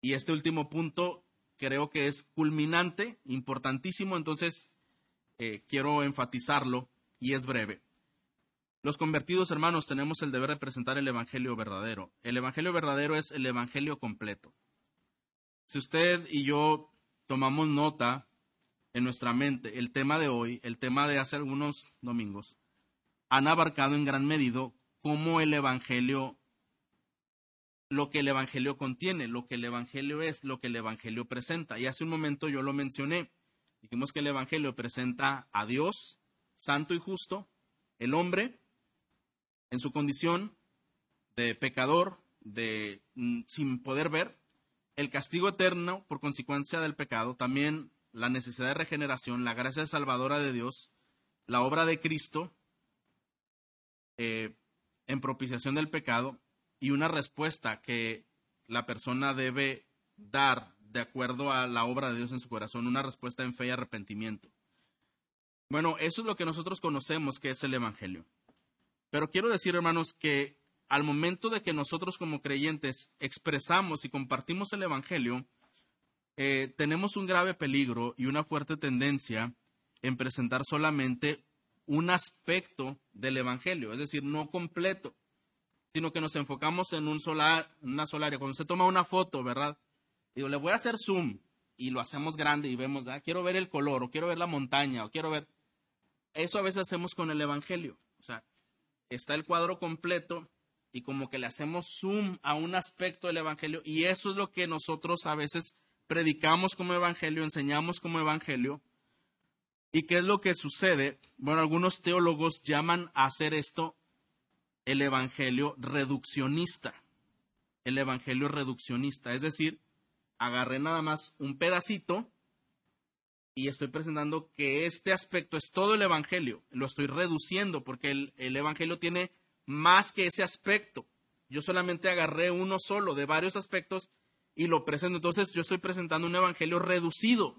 Y este último punto creo que es culminante, importantísimo. Entonces, quiero enfatizarlo y es breve. Los convertidos hermanos tenemos el deber de presentar el Evangelio verdadero. El Evangelio verdadero es el Evangelio completo. Si usted y yo tomamos nota en nuestra mente, el tema de hoy, el tema de hace algunos domingos, han abarcado en gran medida cómo el Evangelio, lo que el Evangelio contiene, lo que el Evangelio es, lo que el Evangelio presenta. Y hace un momento yo lo mencioné. Dijimos que el Evangelio presenta a Dios, santo y justo, el hombre, en su condición de pecador, de mm, sin poder ver, el castigo eterno por consecuencia del pecado, también la necesidad de regeneración, la gracia salvadora de Dios, la obra de Cristo eh, en propiciación del pecado y una respuesta que la persona debe dar de acuerdo a la obra de Dios en su corazón, una respuesta en fe y arrepentimiento. Bueno, eso es lo que nosotros conocemos que es el Evangelio. Pero quiero decir, hermanos, que al momento de que nosotros como creyentes expresamos y compartimos el Evangelio, eh, tenemos un grave peligro y una fuerte tendencia en presentar solamente un aspecto del Evangelio, es decir, no completo, sino que nos enfocamos en un solar, una sola área. Cuando se toma una foto, ¿verdad? Digo, le voy a hacer zoom y lo hacemos grande y vemos, ah, quiero ver el color o quiero ver la montaña o quiero ver... Eso a veces hacemos con el Evangelio. O sea, está el cuadro completo y como que le hacemos zoom a un aspecto del Evangelio y eso es lo que nosotros a veces predicamos como Evangelio, enseñamos como Evangelio. ¿Y qué es lo que sucede? Bueno, algunos teólogos llaman a hacer esto el Evangelio reduccionista. El Evangelio reduccionista, es decir, agarré nada más un pedacito y estoy presentando que este aspecto es todo el Evangelio. Lo estoy reduciendo porque el, Evangelio tiene más que ese aspecto. Yo solamente agarré uno solo de varios aspectos y lo presento. Entonces yo estoy presentando un Evangelio reducido.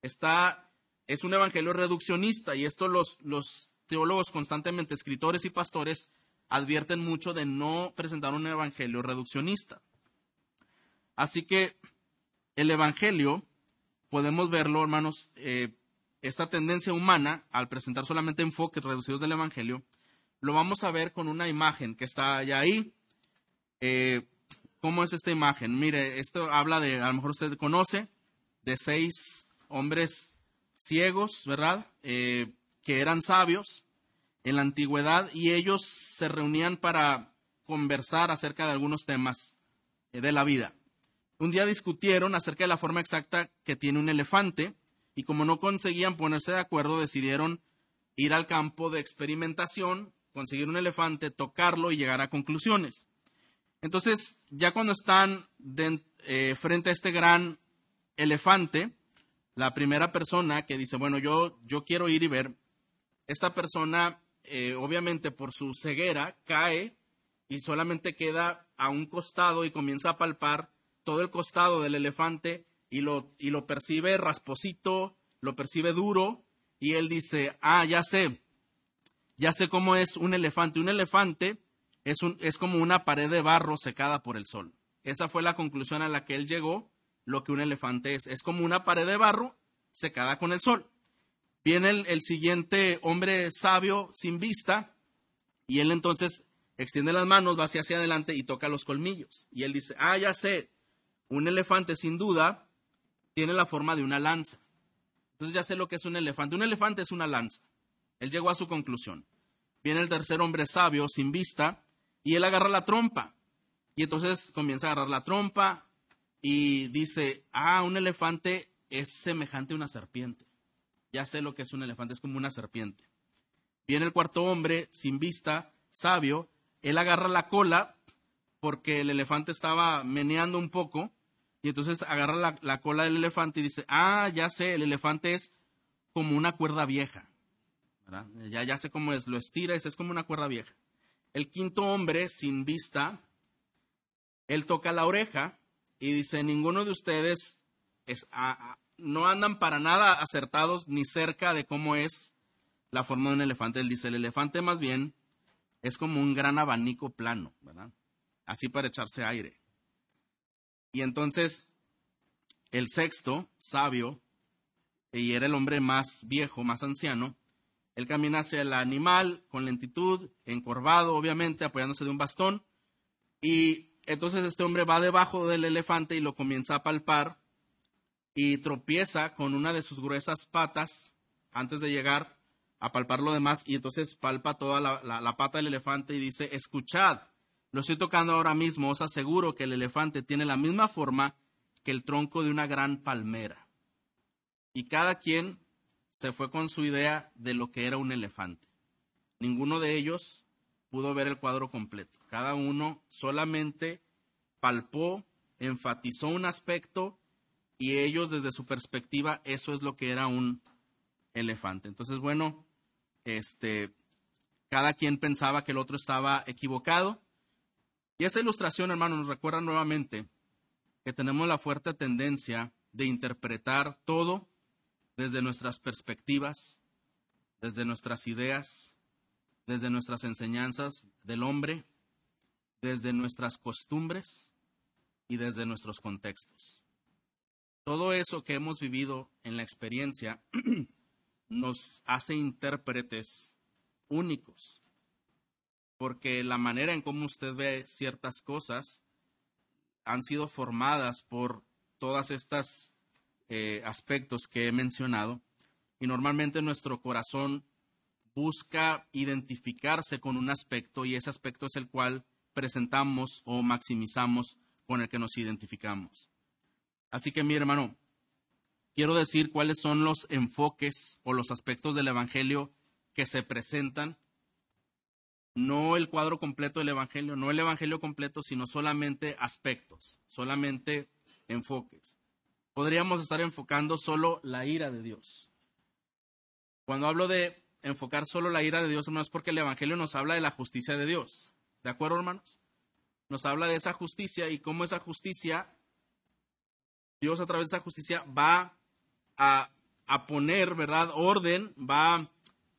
Está, es un Evangelio reduccionista y esto los, los teólogos constantemente, escritores y pastores, advierten mucho de no presentar un Evangelio reduccionista. Así que el Evangelio, podemos verlo, hermanos, eh, esta tendencia humana, al presentar solamente enfoques reducidos del Evangelio, lo vamos a ver con una imagen que está ya ahí. Eh, ¿Cómo es esta imagen? Mire, esto habla de, a lo mejor usted conoce, de seis hombres ciegos, ¿verdad? Eh, que eran sabios en la antigüedad y ellos se reunían para conversar acerca de algunos temas de la vida. Un día discutieron acerca de la forma exacta que tiene un elefante y como no conseguían ponerse de acuerdo, decidieron ir al campo de experimentación, conseguir un elefante, tocarlo y llegar a conclusiones. Entonces, ya cuando están eh, frente a este gran elefante, la primera persona que dice, bueno, yo, yo quiero ir y ver, esta persona, eh, obviamente por su ceguera, cae y solamente queda a un costado y comienza a palpar todo el costado del elefante y lo, y lo percibe rasposito, lo percibe duro y él dice, ah, ya sé, ya sé cómo es un elefante. Un elefante es, un, es como una pared de barro secada por el sol. Esa fue la conclusión a la que él llegó, lo que un elefante es. Es como una pared de barro secada con el sol. Viene el, el siguiente hombre sabio sin vista y él entonces extiende las manos, va hacia, hacia adelante y toca los colmillos. Y él dice, ah, ya sé, un elefante sin duda tiene la forma de una lanza. Entonces ya sé lo que es un elefante. Un elefante es una lanza. Él llegó a su conclusión. Viene el tercer hombre sabio, sin vista, y él agarra la trompa. Y entonces comienza a agarrar la trompa y dice, ah, un elefante es semejante a una serpiente. Ya sé lo que es un elefante, es como una serpiente. Viene el cuarto hombre, sin vista, sabio, él agarra la cola porque el elefante estaba meneando un poco y entonces agarra la, cola del elefante y dice, ah, ya sé, el elefante es como una cuerda vieja. Ya, ya sé cómo es, lo estira y es como una cuerda vieja. El quinto hombre, sin vista, él toca la oreja y dice, ninguno de ustedes es, no andan para nada acertados ni cerca de cómo es la forma de un elefante. Él dice, el elefante más bien es como un gran abanico plano, ¿verdad? Así para echarse aire. Y entonces el sexto, sabio, y era el hombre más viejo, más anciano, él camina hacia el animal con lentitud, encorvado, obviamente, apoyándose de un bastón. Y entonces este hombre va debajo del elefante y lo comienza a palpar y tropieza con una de sus gruesas patas antes de llegar a palpar lo demás y entonces palpa toda la, la pata del elefante y dice, escuchad, lo estoy tocando ahora mismo, os aseguro que el elefante tiene la misma forma que el tronco de una gran palmera. Y cada quien se fue con su idea de lo que era un elefante. Ninguno de ellos pudo ver el cuadro completo. Cada uno solamente palpó, enfatizó un aspecto y ellos desde su perspectiva eso es lo que era un elefante. Entonces, bueno, este cada quien pensaba que el otro estaba equivocado. Y esa ilustración, hermano, nos recuerda nuevamente que tenemos la fuerte tendencia de interpretar todo desde nuestras perspectivas, desde nuestras ideas, desde nuestras enseñanzas del hombre, desde nuestras costumbres y desde nuestros contextos. Todo eso que hemos vivido en la experiencia nos hace intérpretes únicos, porque la manera en cómo usted ve ciertas cosas han sido formadas por todas estas eh, aspectos que he mencionado y normalmente nuestro corazón busca identificarse con un aspecto y ese aspecto es el cual presentamos o maximizamos con el que nos identificamos. Así que mi hermano, quiero decir cuáles son los enfoques o los aspectos del Evangelio que se presentan. No el cuadro completo del Evangelio, no el Evangelio completo, sino solamente aspectos, solamente enfoques podríamos estar enfocando solo la ira de Dios. Cuando hablo de enfocar solo la ira de Dios, no es porque el Evangelio nos habla de la justicia de Dios. ¿De acuerdo, hermanos? Nos habla de esa justicia y cómo esa justicia, Dios a través de esa justicia va a, poner, ¿verdad? Orden, va a,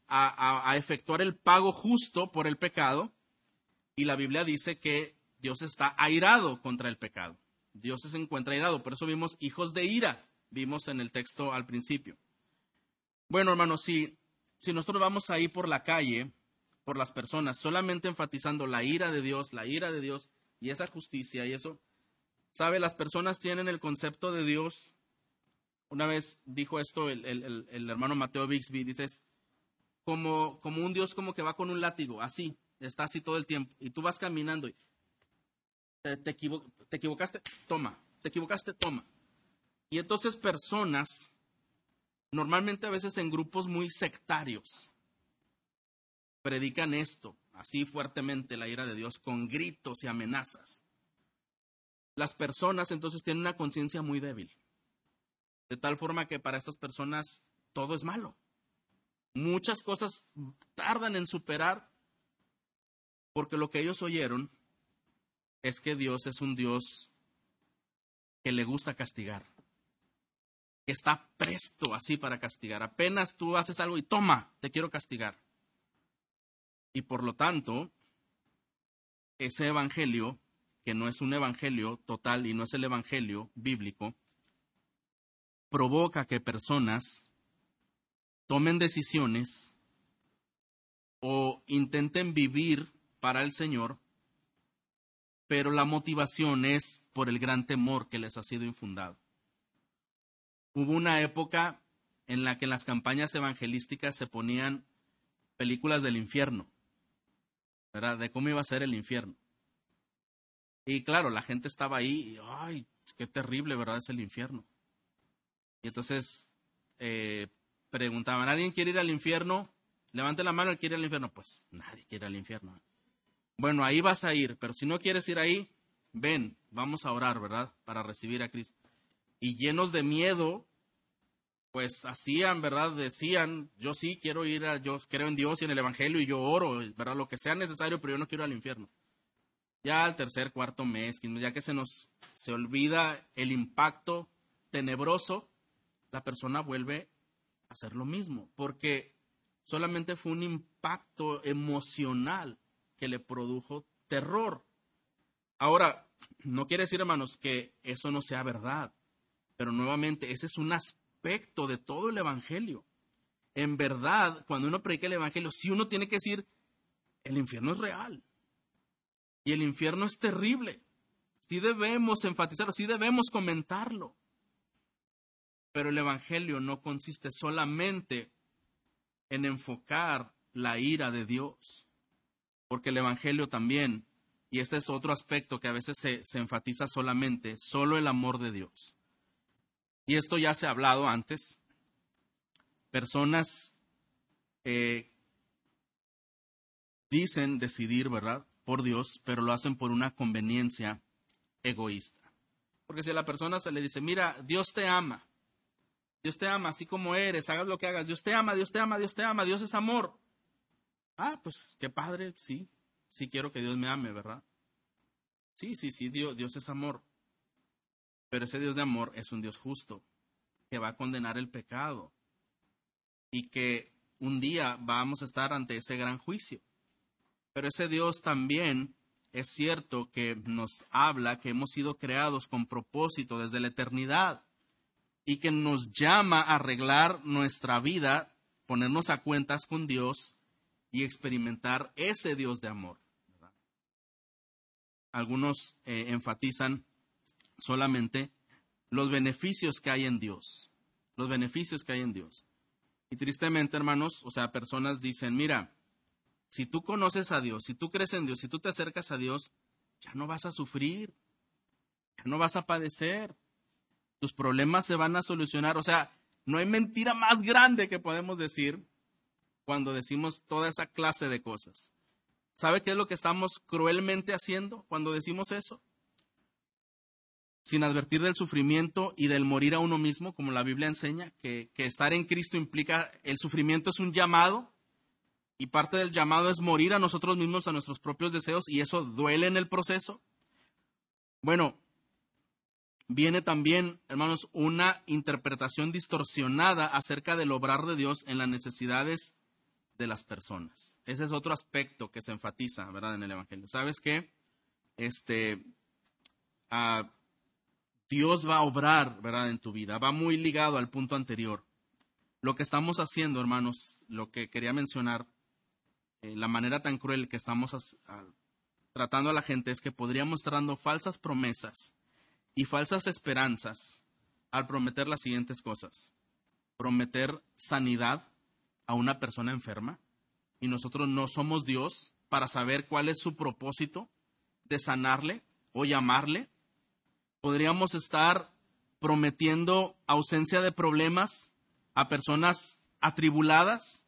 a efectuar el pago justo por el pecado. Y la Biblia dice que Dios está airado contra el pecado. Dios se encuentra irado. Por eso vimos hijos de ira, vimos en el texto al principio. Bueno, hermanos, si, si nosotros vamos ahí por la calle, por las personas, solamente enfatizando la ira de Dios, la ira de Dios y esa justicia y eso, sabe, las personas tienen el concepto de Dios. Una vez dijo esto el, el hermano Mateo Bixby, dices, como, como un Dios como que va con un látigo, así, está así todo el tiempo, y tú vas caminando y te, te, equivocaste, toma, te equivocaste, toma. Y entonces personas, normalmente a veces en grupos muy sectarios, predican esto así fuertemente, la ira de Dios, con gritos y amenazas. Las personas entonces tienen una conciencia muy débil, de tal forma que para estas personas todo es malo. Muchas cosas tardan en superar porque lo que ellos oyeron es que Dios es un Dios que le gusta castigar, está presto así para castigar. Apenas tú haces algo y toma, te quiero castigar. Y por lo tanto, ese evangelio, que no es un evangelio total y no es el evangelio bíblico, provoca que personas tomen decisiones o intenten vivir para el Señor, pero la motivación es por el gran temor que les ha sido infundado. Hubo una época en la que en las campañas evangelísticas se ponían películas del infierno, ¿verdad? De cómo iba a ser el infierno. Y claro, la gente estaba ahí, y, ay, qué terrible, ¿verdad? Es el infierno. Y entonces eh, preguntaban, ¿alguien quiere ir al infierno? Levante la mano, ¿el quiere ir al infierno? Pues nadie quiere ir al infierno. Bueno, ahí vas a ir, pero si no quieres ir ahí, ven, vamos a orar, ¿verdad? Para recibir a Cristo. Y llenos de miedo, pues hacían, ¿verdad? Decían, yo sí quiero ir a, yo creo en Dios y en el Evangelio y yo oro, ¿verdad? Lo que sea necesario, pero yo no quiero ir al infierno. Ya al tercer, cuarto mes, ya que se nos se olvida el impacto tenebroso, la persona vuelve hacer lo mismo, porque solamente fue un impacto emocional que le produjo terror. Ahora, no quiere decir, hermanos, que eso no sea verdad, pero nuevamente, ese es un aspecto de todo el Evangelio. En verdad, cuando uno predica el Evangelio, sí uno tiene que decir, el infierno es real y el infierno es terrible. Sí debemos enfatizarlo, sí debemos comentarlo. Pero el Evangelio no consiste solamente en enfocar la ira de Dios, porque el Evangelio también, y este es otro aspecto que a veces se, enfatiza solamente, solo el amor de Dios. Y esto ya se ha hablado antes. Personas eh, dicen decidir, ¿verdad? Por Dios, pero lo hacen por una conveniencia egoísta. Porque si a la persona se le dice, mira, Dios te ama, Dios te ama así como eres, hagas lo que hagas. Dios te ama, Dios te ama, Dios te ama, Dios es amor. Ah, pues qué padre, sí, sí quiero que Dios me ame, ¿verdad? Sí, sí, sí, Dios, Dios es amor. Pero ese Dios de amor es un Dios justo, que va a condenar el pecado y que un día vamos a estar ante ese gran juicio. Pero ese Dios también es cierto que nos habla que hemos sido creados con propósito desde la eternidad y que nos llama a arreglar nuestra vida, ponernos a cuentas con Dios y experimentar ese Dios de amor. Algunos eh, enfatizan solamente los beneficios que hay en Dios, los beneficios que hay en Dios. Y tristemente, hermanos, o sea, personas dicen, mira, si tú conoces a Dios, si tú crees en Dios, si tú te acercas a Dios, ya no vas a sufrir, ya no vas a padecer, tus problemas se van a solucionar. O sea, no hay mentira más grande que podemos decir cuando decimos toda esa clase de cosas. ¿Sabe qué es lo que estamos cruelmente haciendo cuando decimos eso? Sin advertir del sufrimiento y del morir a uno mismo, como la Biblia enseña, que, que estar en Cristo implica, el sufrimiento es un llamado y parte del llamado es morir a nosotros mismos, a nuestros propios deseos, y eso duele en el proceso. Bueno, viene también, hermanos, una interpretación distorsionada acerca del obrar de Dios en las necesidades de las personas. Ese es otro aspecto que se enfatiza, ¿verdad?, en el Evangelio. ¿Sabes qué? Este, ah, Dios va a obrar, ¿verdad?, en tu vida. Va muy ligado al punto anterior. Lo que estamos haciendo, hermanos, lo que quería mencionar, eh, la manera tan cruel que estamos tratando a la gente es que podríamos estar dando falsas promesas y falsas esperanzas al prometer las siguientes cosas. Prometer sanidad a una persona enferma y nosotros no somos Dios para saber cuál es su propósito de sanarle o llamarle. Podríamos estar prometiendo ausencia de problemas a personas atribuladas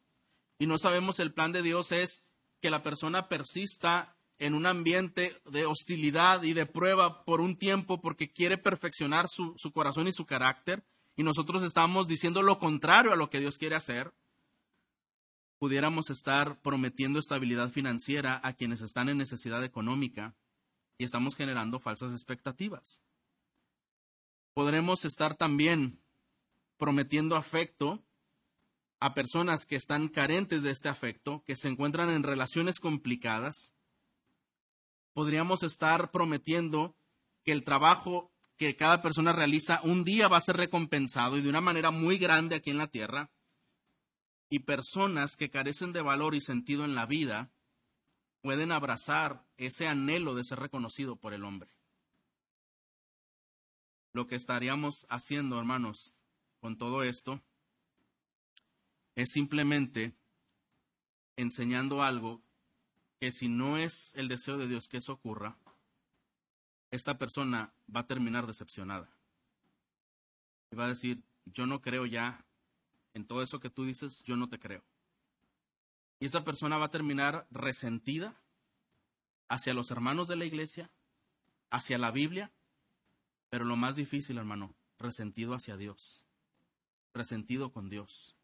y no sabemos el plan de Dios es que la persona persista en un ambiente de hostilidad y de prueba por un tiempo porque quiere perfeccionar su, su, corazón y su carácter, y nosotros estamos diciendo lo contrario a lo que Dios quiere hacer, pudiéramos estar prometiendo estabilidad financiera a quienes están en necesidad económica y estamos generando falsas expectativas. Podremos estar también prometiendo afecto a personas que están carentes de este afecto, que se encuentran en relaciones complicadas, podríamos estar prometiendo que el trabajo que cada persona realiza un día va a ser recompensado y de una manera muy grande aquí en la tierra. Y personas que carecen de valor y sentido en la vida pueden abrazar ese anhelo de ser reconocido por el hombre. Lo que estaríamos haciendo, hermanos, con todo esto, es simplemente enseñando algo que si no es el deseo de Dios que eso ocurra, esta persona va a terminar decepcionada. Y va a decir, yo no creo ya en todo eso que tú dices, yo no te creo. Y esa persona va a terminar resentida hacia los hermanos de la iglesia, hacia la Biblia, pero lo más difícil, hermano, resentido hacia Dios, resentido con Dios.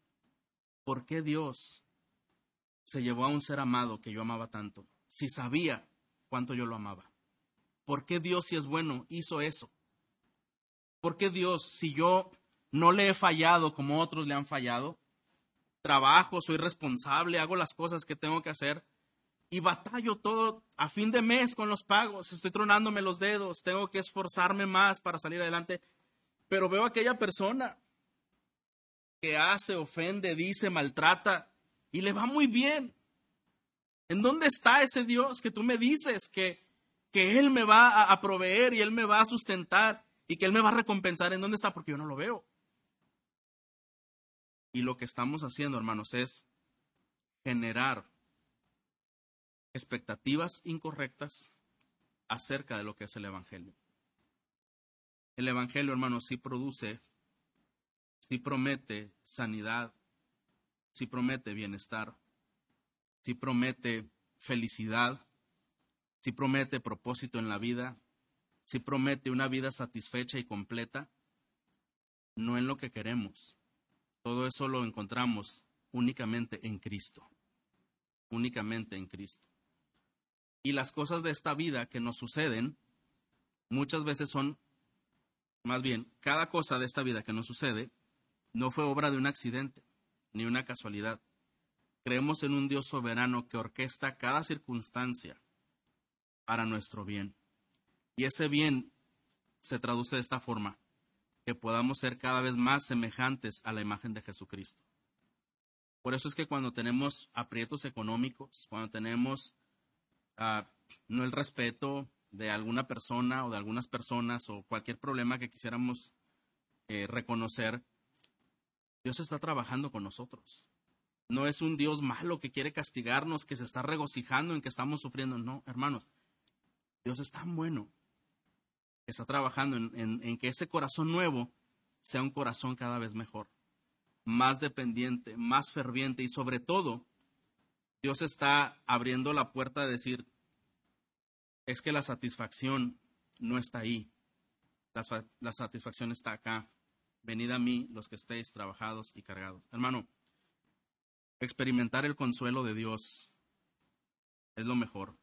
¿Por qué Dios se llevó a un ser amado que yo amaba tanto, si sabía cuánto yo lo amaba? ¿Por qué Dios, si es bueno, hizo eso? ¿Por qué Dios, si yo no le he fallado como otros le han fallado, trabajo, soy responsable, hago las cosas que tengo que hacer y batallo todo a fin de mes con los pagos, estoy tronándome los dedos, tengo que esforzarme más para salir adelante, pero veo a aquella persona que hace, ofende, dice, maltrata, y le va muy bien. ¿En dónde está ese Dios que tú me dices que, que Él me va a, proveer y Él me va a sustentar y que Él me va a recompensar? ¿En dónde está? Porque yo no lo veo. Y lo que estamos haciendo, hermanos, es generar expectativas incorrectas acerca de lo que es el Evangelio. El Evangelio, hermanos, sí produce, sí promete sanidad, si promete bienestar, si promete felicidad, si promete propósito en la vida, si promete una vida satisfecha y completa, no en lo que queremos. Todo eso lo encontramos únicamente en Cristo, únicamente en Cristo. Y las cosas de esta vida que nos suceden muchas veces son, más bien, cada cosa de esta vida que nos sucede no fue obra de un accidente ni una casualidad. Creemos en un Dios soberano que orquesta cada circunstancia para nuestro bien. Y ese bien se traduce de esta forma, que podamos ser cada vez más semejantes a la imagen de Jesucristo. Por eso es que cuando tenemos aprietos económicos, cuando tenemos ah, no el respeto de alguna persona o de algunas personas o cualquier problema que quisiéramos eh, reconocer, Dios está trabajando con nosotros. No es un Dios malo que quiere castigarnos, que se está regocijando en que estamos sufriendo. No, hermanos, Dios es tan bueno que está trabajando en, que ese corazón nuevo sea un corazón cada vez mejor, más dependiente, más ferviente y sobre todo, Dios está abriendo la puerta de decir, es que la satisfacción no está ahí, la satisfacción está acá. Venid a mí los que estéis trabajados y cargados. Hermano, experimentar el consuelo de Dios es lo mejor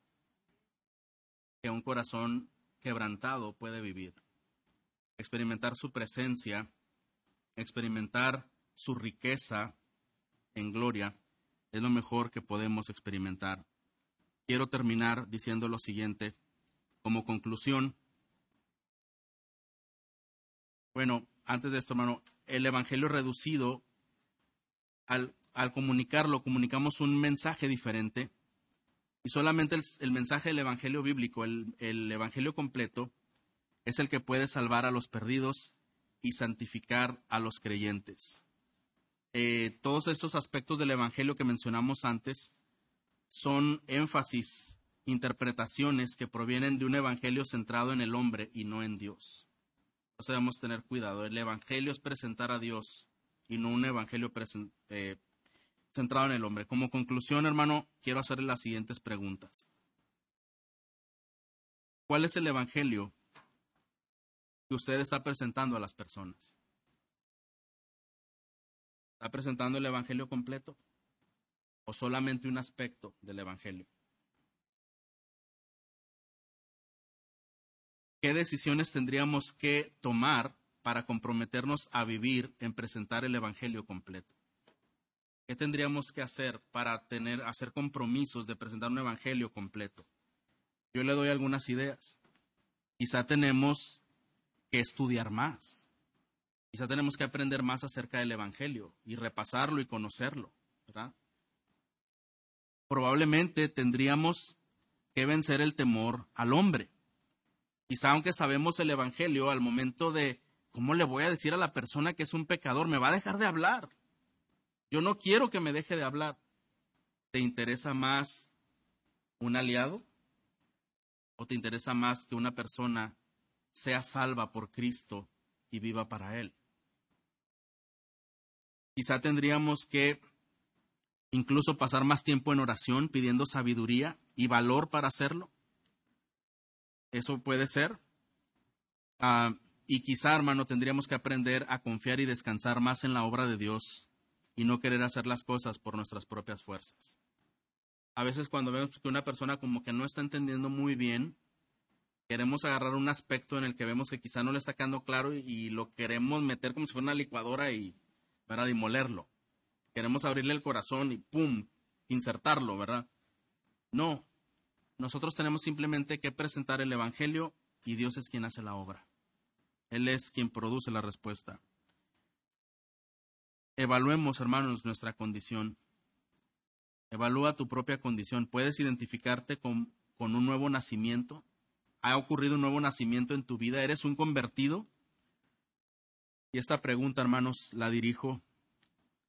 que un corazón quebrantado puede vivir. Experimentar su presencia, experimentar su riqueza en gloria, es lo mejor que podemos experimentar. Quiero terminar diciendo lo siguiente. Como conclusión, Bueno, antes de esto, hermano, el Evangelio reducido, al, comunicarlo, comunicamos un mensaje diferente. Y solamente el, mensaje del Evangelio bíblico, el, el Evangelio completo, es el que puede salvar a los perdidos y santificar a los creyentes. Eh, todos estos aspectos del Evangelio que mencionamos antes son énfasis, interpretaciones que provienen de un Evangelio centrado en el hombre y no en Dios. Debemos tener cuidado. El Evangelio es presentar a Dios y no un Evangelio eh, centrado en el hombre. Como conclusión, hermano, quiero hacerle las siguientes preguntas. ¿Cuál es el Evangelio que usted está presentando a las personas? ¿Está presentando el Evangelio completo o solamente un aspecto del Evangelio? ¿Qué decisiones tendríamos que tomar para comprometernos a vivir en presentar el Evangelio completo? ¿Qué tendríamos que hacer para tener, hacer compromisos de presentar un Evangelio completo? Yo le doy algunas ideas. Quizá tenemos que estudiar más. Quizá tenemos que aprender más acerca del Evangelio y repasarlo y conocerlo. Probablemente tendríamos que vencer el temor al hombre. Quizá aunque sabemos el Evangelio, al momento de, ¿cómo le voy a decir a la persona que es un pecador? Me va a dejar de hablar. Yo no quiero que me deje de hablar. ¿Te interesa más un aliado? ¿O te interesa más que una persona sea salva por Cristo y viva para Él. Quizá tendríamos que incluso pasar más tiempo en oración pidiendo sabiduría y valor para hacerlo. Eso puede ser. Ah, y quizá, hermano, tendríamos que aprender a confiar y descansar más en la obra de Dios y no querer hacer las cosas por nuestras propias fuerzas. A veces cuando vemos que una persona como que no está entendiendo muy bien queremos agarrar un aspecto en el que vemos que quizá no le está quedando claro y, lo queremos meter como si fuera una licuadora y, ¿verdad? y. Queremos abrirle el corazón y ¡pum! insertarlo, ¿verdad? No, nosotros tenemos simplemente que presentar el Evangelio y Dios es quien hace la obra. Él es quien produce la respuesta. Evaluemos, hermanos, nuestra condición. Evalúa tu propia condición. ¿Puedes identificarte con, con un nuevo nacimiento? ¿Ha ocurrido un nuevo nacimiento en tu vida? ¿Eres un convertido? Y esta pregunta, hermanos, la dirijo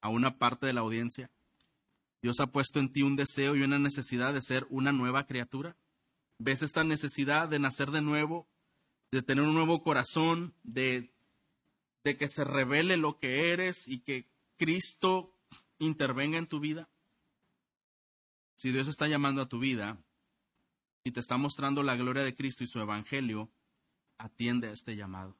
a una parte de la audiencia. Dios ha puesto en ti un deseo y una necesidad de ser una nueva criatura. ¿Ves esta necesidad de nacer de nuevo, de tener un nuevo corazón, de, que se revele lo que eres y que Cristo intervenga en tu vida? Si Dios está llamando a tu vida, y te está mostrando la gloria de Cristo y su evangelio, atiende a este llamado.